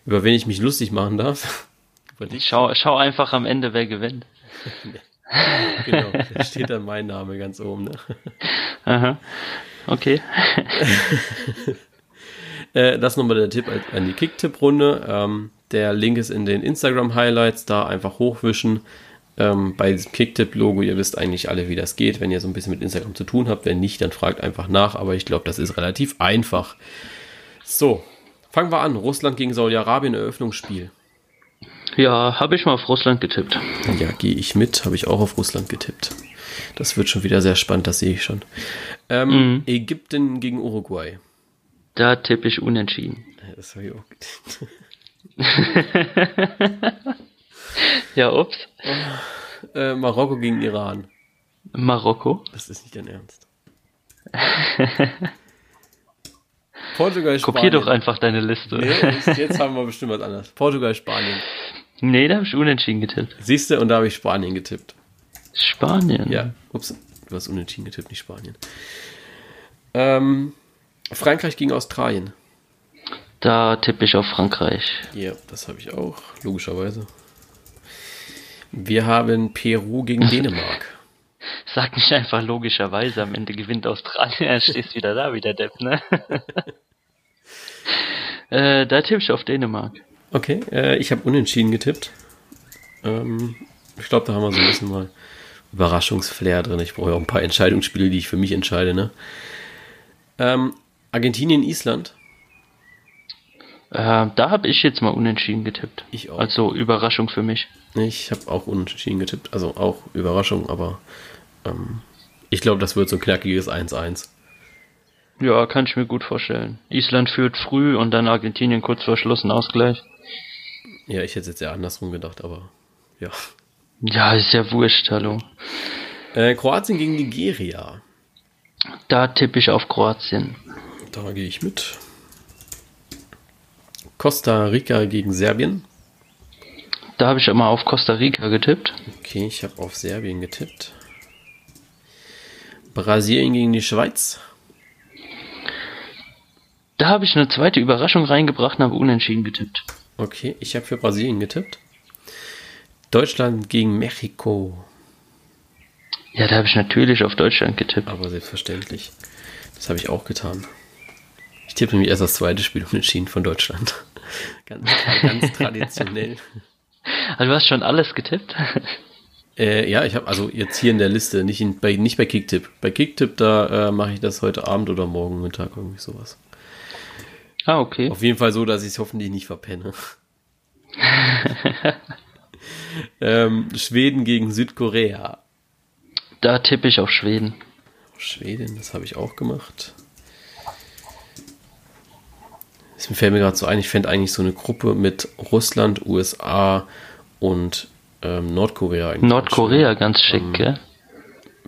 über wen ich mich lustig machen darf. dich. schau, schau einfach am Ende, wer gewinnt. Genau, da steht dann mein Name ganz oben. Ne? Aha. Okay. Äh, das nochmal der Tipp an die Kick-Tipp-Runde. Ähm, der Link ist in den Instagram-Highlights, da einfach hochwischen. Ähm, bei diesem Kick-Tipp-Logo, ihr wisst eigentlich alle, wie das geht, wenn ihr so ein bisschen mit Instagram zu tun habt. Wenn nicht, dann fragt einfach nach, aber ich glaube, das ist relativ einfach. So, fangen wir an. Russland gegen Saudi-Arabien, Eröffnungsspiel. Ja, habe ich mal auf Russland getippt. Ja, gehe ich mit, habe ich auch auf Russland getippt. Das wird schon wieder sehr spannend, das sehe ich schon. Ähm, Mhm. Ägypten gegen Uruguay. Da tippe ich unentschieden. Ja, Das habe ich auch getippt. Ja, ups. Äh, Marokko gegen Iran. Marokko. Das ist nicht dein Ernst. Portugal, Spanien. Kopier doch einfach deine Liste. Nee, jetzt- jetzt haben wir bestimmt was anderes. Portugal, Spanien. Nee, da habe ich unentschieden getippt. Siehst du, und da habe ich Spanien getippt. Spanien. Ja, ups, du hast unentschieden getippt, nicht Spanien. Ähm, Frankreich gegen Australien. Da tippe ich auf Frankreich. Ja, das habe ich auch, logischerweise. Wir haben Peru gegen Dänemark. Sag nicht einfach logischerweise, am Ende gewinnt Australien, dann stehst wieder da, wie der Depp, ne? äh, da tippe ich auf Dänemark. Okay, äh, ich habe unentschieden getippt. Ähm, ich glaube, da haben wir so ein bisschen mal Überraschungsflair drin. Ich brauche ja auch ein paar Entscheidungsspiele, die ich für mich entscheide. Ne? Ähm, Argentinien, Island. Äh, da habe ich jetzt mal unentschieden getippt. Ich auch. Also Überraschung für mich. Ich habe auch unentschieden getippt. Also auch Überraschung, aber ähm, ich glaube, das wird so ein knackiges 1-1. Ja, kann ich mir gut vorstellen. Island führt früh und dann Argentinien kurz vor Schluss ein Ausgleich. Ja, ich hätte es jetzt ja andersrum gedacht, aber ja. Ja, ist ja wurscht, hallo. Äh, Kroatien gegen Nigeria. Da tippe ich auf Kroatien. Da gehe ich mit. Costa Rica gegen Serbien. Da habe ich immer auf Costa Rica getippt. Okay, ich habe auf Serbien getippt. Brasilien gegen die Schweiz. Da habe ich eine zweite Überraschung reingebracht und habe unentschieden getippt. Okay, ich habe für Brasilien getippt. Deutschland gegen Mexiko. Ja, da habe ich natürlich auf Deutschland getippt. Aber selbstverständlich. Das habe ich auch getan. Ich tippe nämlich erst das zweite Spiel unentschieden von Deutschland. Ganz, ganz traditionell. Also du hast schon alles getippt? Äh, ja, ich habe also jetzt hier in der Liste, nicht, in, bei, nicht bei Kicktip. Bei Kicktip, da äh, mache ich das heute Abend oder morgen Mittag, irgendwie sowas. Ah, okay. Auf jeden Fall so, dass ich es hoffentlich nicht verpenne. ähm, Schweden gegen Südkorea. Da tippe ich auf Schweden. Schweden, das habe ich auch gemacht. Es fällt mir gerade so ein, ich fände eigentlich so eine Gruppe mit Russland, USA und ähm, Nordkorea. eigentlich Nordkorea ganz schick, Ähm, gell?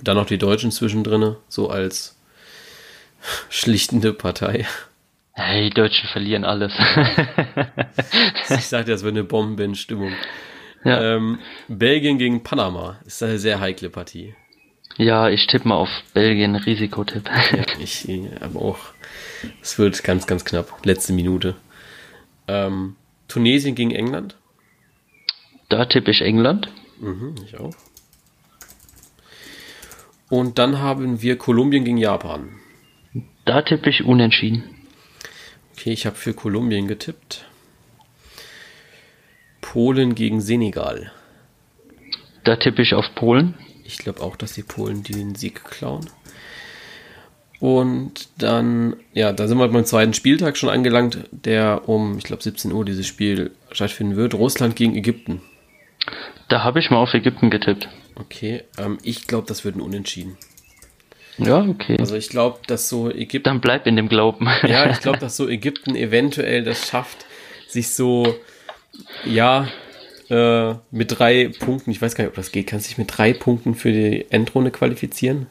Dann noch die Deutschen zwischendrin, so als schlichtende Partei. Hey, die Deutschen verlieren alles. Ich sagte, das wird eine Bombenstimmung. ja. Ähm, Belgien gegen Panama ist eine sehr heikle Partie. ja, ich tippe mal auf Belgien, Risikotipp. Ja, ich aber auch. Es wird ganz, ganz knapp. Letzte Minute. Ähm, Tunesien gegen England. Da tippe ich England. Mhm, ich auch. Und dann haben wir Kolumbien gegen Japan. Da tippe ich unentschieden. Okay, ich habe für Kolumbien getippt. Polen gegen Senegal. Da tippe ich auf Polen. Ich glaube auch, dass die Polen den Sieg klauen. Und dann, ja, da sind wir beim zweiten Spieltag schon angelangt, der um, ich glaube, 17 Uhr dieses Spiel stattfinden wird. Russland gegen Ägypten. Da habe ich mal auf Ägypten getippt. Okay, ähm, ich glaube, das wird ein Unentschieden. Ja, okay. Also ich glaube, dass so Ägypten, Dann bleib in dem Glauben. ja, ich glaube, dass so Ägypten eventuell das schafft, sich so, ja, äh, mit drei Punkten, ich weiß gar nicht, ob das geht, kannst du dich mit drei Punkten für die Endrunde qualifizieren?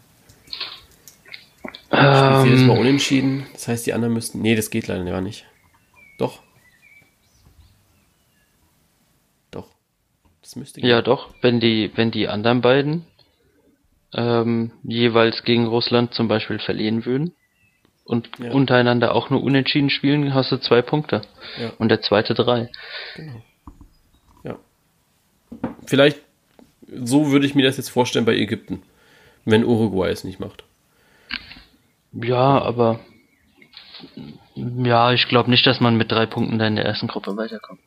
Spielst jedes Mal ähm, unentschieden. Das heißt, die anderen müssten. Nee, das geht leider gar nicht. Doch. Doch. Das müsste gehen. ja, doch. Wenn die, wenn die anderen beiden ähm, jeweils gegen Russland zum Beispiel verlieren würden und Ja. untereinander auch nur unentschieden spielen, hast du zwei Punkte. Ja. Und der zweite drei. ja. Vielleicht, so würde ich mir das jetzt vorstellen bei Ägypten. Wenn Uruguay es nicht macht. Ja, aber ja, ich glaube nicht, dass man mit drei Punkten da in der ersten Gruppe weiterkommt.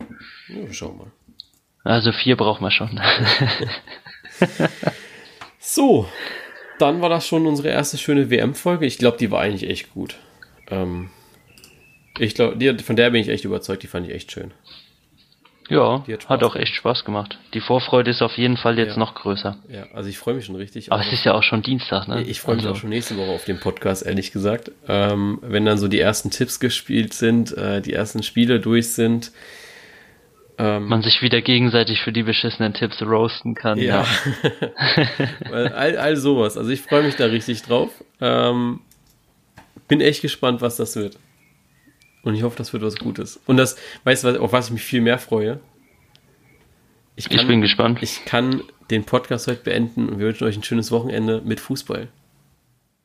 Ja, wir schauen mal. Also vier braucht man schon. So, dann war das schon unsere erste schöne WM-Folge. Ich glaube, die war eigentlich echt gut. Ähm, ich glaube, von der bin ich echt überzeugt. Die fand ich echt schön. Ja, hat hat auch echt Spaß gemacht. Die Vorfreude ist auf jeden Fall jetzt Ja. noch größer. Ja, also ich freue mich schon richtig. Aber es ist ja auch schon Dienstag, ne? Ich freue mich Also, auch schon nächste Woche auf den Podcast, ehrlich gesagt. Ähm, wenn dann so die ersten Tipps gespielt sind, äh, die ersten Spiele durch sind. Ähm, Man sich wieder gegenseitig für die beschissenen Tipps roasten kann. ja. Weil all, all sowas. Also ich freue mich da richtig drauf. Ähm, bin echt gespannt, was das wird. Und ich hoffe, das wird was Gutes. Und das, weißt du, auf was ich mich viel mehr freue? Ich Ich bin gespannt. ich kann den Podcast heute beenden und wir wünschen euch ein schönes Wochenende mit Fußball.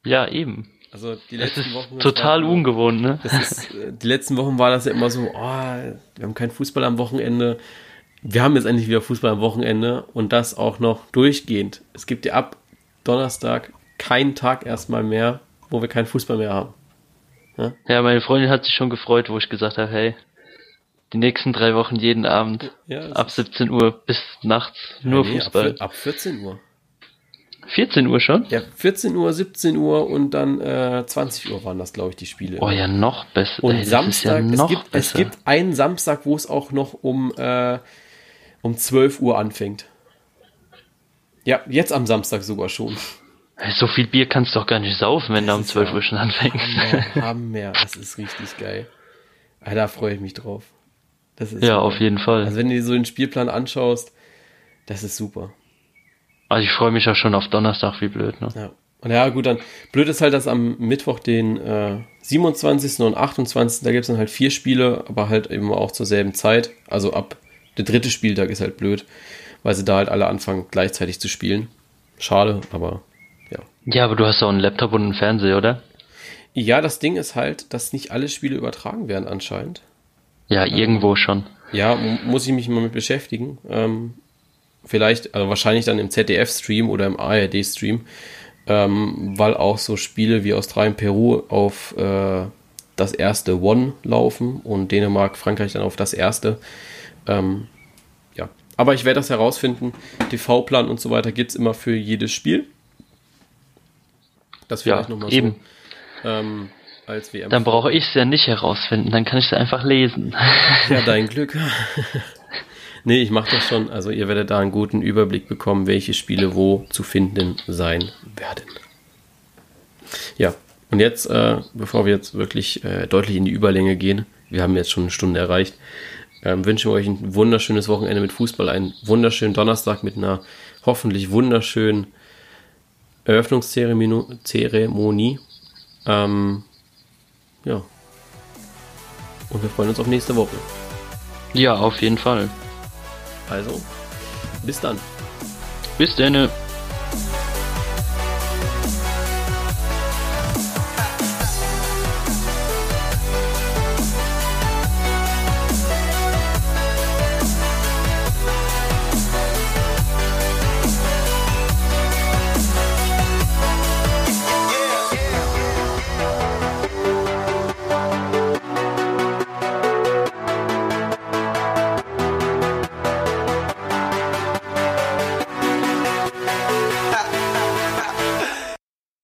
Ja, eben. Also die Das letzten ist Wochen. total war- ungewohnt, ne? Das ist, äh, die letzten Wochen war das ja immer so, oh, wir haben keinen Fußball am Wochenende. Wir haben jetzt endlich wieder Fußball am Wochenende und das auch noch durchgehend. Es gibt ja ab Donnerstag keinen Tag erstmal mehr, wo wir keinen Fußball mehr haben. Ja, meine Freundin hat sich schon gefreut, wo ich gesagt habe, hey, die nächsten drei Wochen jeden Abend Ja, ab 17 Uhr bis nachts nur Nee, Fußball. Ab, ab 14 Uhr. 14 Uhr schon? Ja, 14 Uhr, 17 Uhr und dann äh, 20 Uhr waren das, glaube ich, die Spiele. Oh ja, noch besser. Und Ey, Samstag, ja noch es, gibt, es besser. gibt einen Samstag, wo es auch noch um, äh, um 12 Uhr anfängt. Ja, jetzt am Samstag sogar schon. So viel Bier kannst du doch gar nicht saufen, wenn du um ist 12 ja- Uhr schon anfängst. Haben mehr. Das ist richtig geil. Ah, da freue ich mich drauf. Das ist Ja, super. auf jeden Fall. Also wenn du dir so den Spielplan anschaust, das ist super. Also ich freue mich auch schon auf Donnerstag, wie blöd, ne? Ja. Und ja, gut, dann blöd ist halt, dass am Mittwoch den äh, 27. und 28. da gibt es dann halt vier Spiele, aber halt eben auch zur selben Zeit. Also ab der dritte Spieltag ist halt blöd, weil sie da halt alle anfangen gleichzeitig zu spielen. Schade, aber ja. Ja, aber du hast auch einen Laptop und einen Fernseher, oder? Ja, das Ding ist halt, dass nicht alle Spiele übertragen werden anscheinend. Ja, irgendwo schon. Ja, mu- muss ich mich mal mit beschäftigen. Ähm, vielleicht, also wahrscheinlich dann im ZDF-Stream oder im ARD-Stream, ähm, weil auch so Spiele wie Australien, Peru auf äh, das erste One laufen und Dänemark, Frankreich dann auf das erste. Ähm, ja, aber ich werde das herausfinden. TV-Plan und so weiter gibt es immer für jedes Spiel. Das vielleicht ja, nochmal so. Eben. Ähm, als WM. Dann brauche ich es ja nicht herausfinden, dann kann ich es einfach lesen. Ja, dein Glück. nee, ich mache das schon. Also ihr werdet da einen guten Überblick bekommen, welche Spiele wo zu finden sein werden. Ja, und jetzt, äh, bevor wir jetzt wirklich äh, deutlich in die Überlänge gehen, wir haben jetzt schon eine Stunde erreicht, ähm, wünschen wir euch ein wunderschönes Wochenende mit Fußball, einen wunderschönen Donnerstag mit einer hoffentlich wunderschönen Eröffnungszeremonie. Ähm, ja. Und wir freuen uns auf nächste Woche. Ja, auf jeden Fall. Also, bis dann. Bis dann.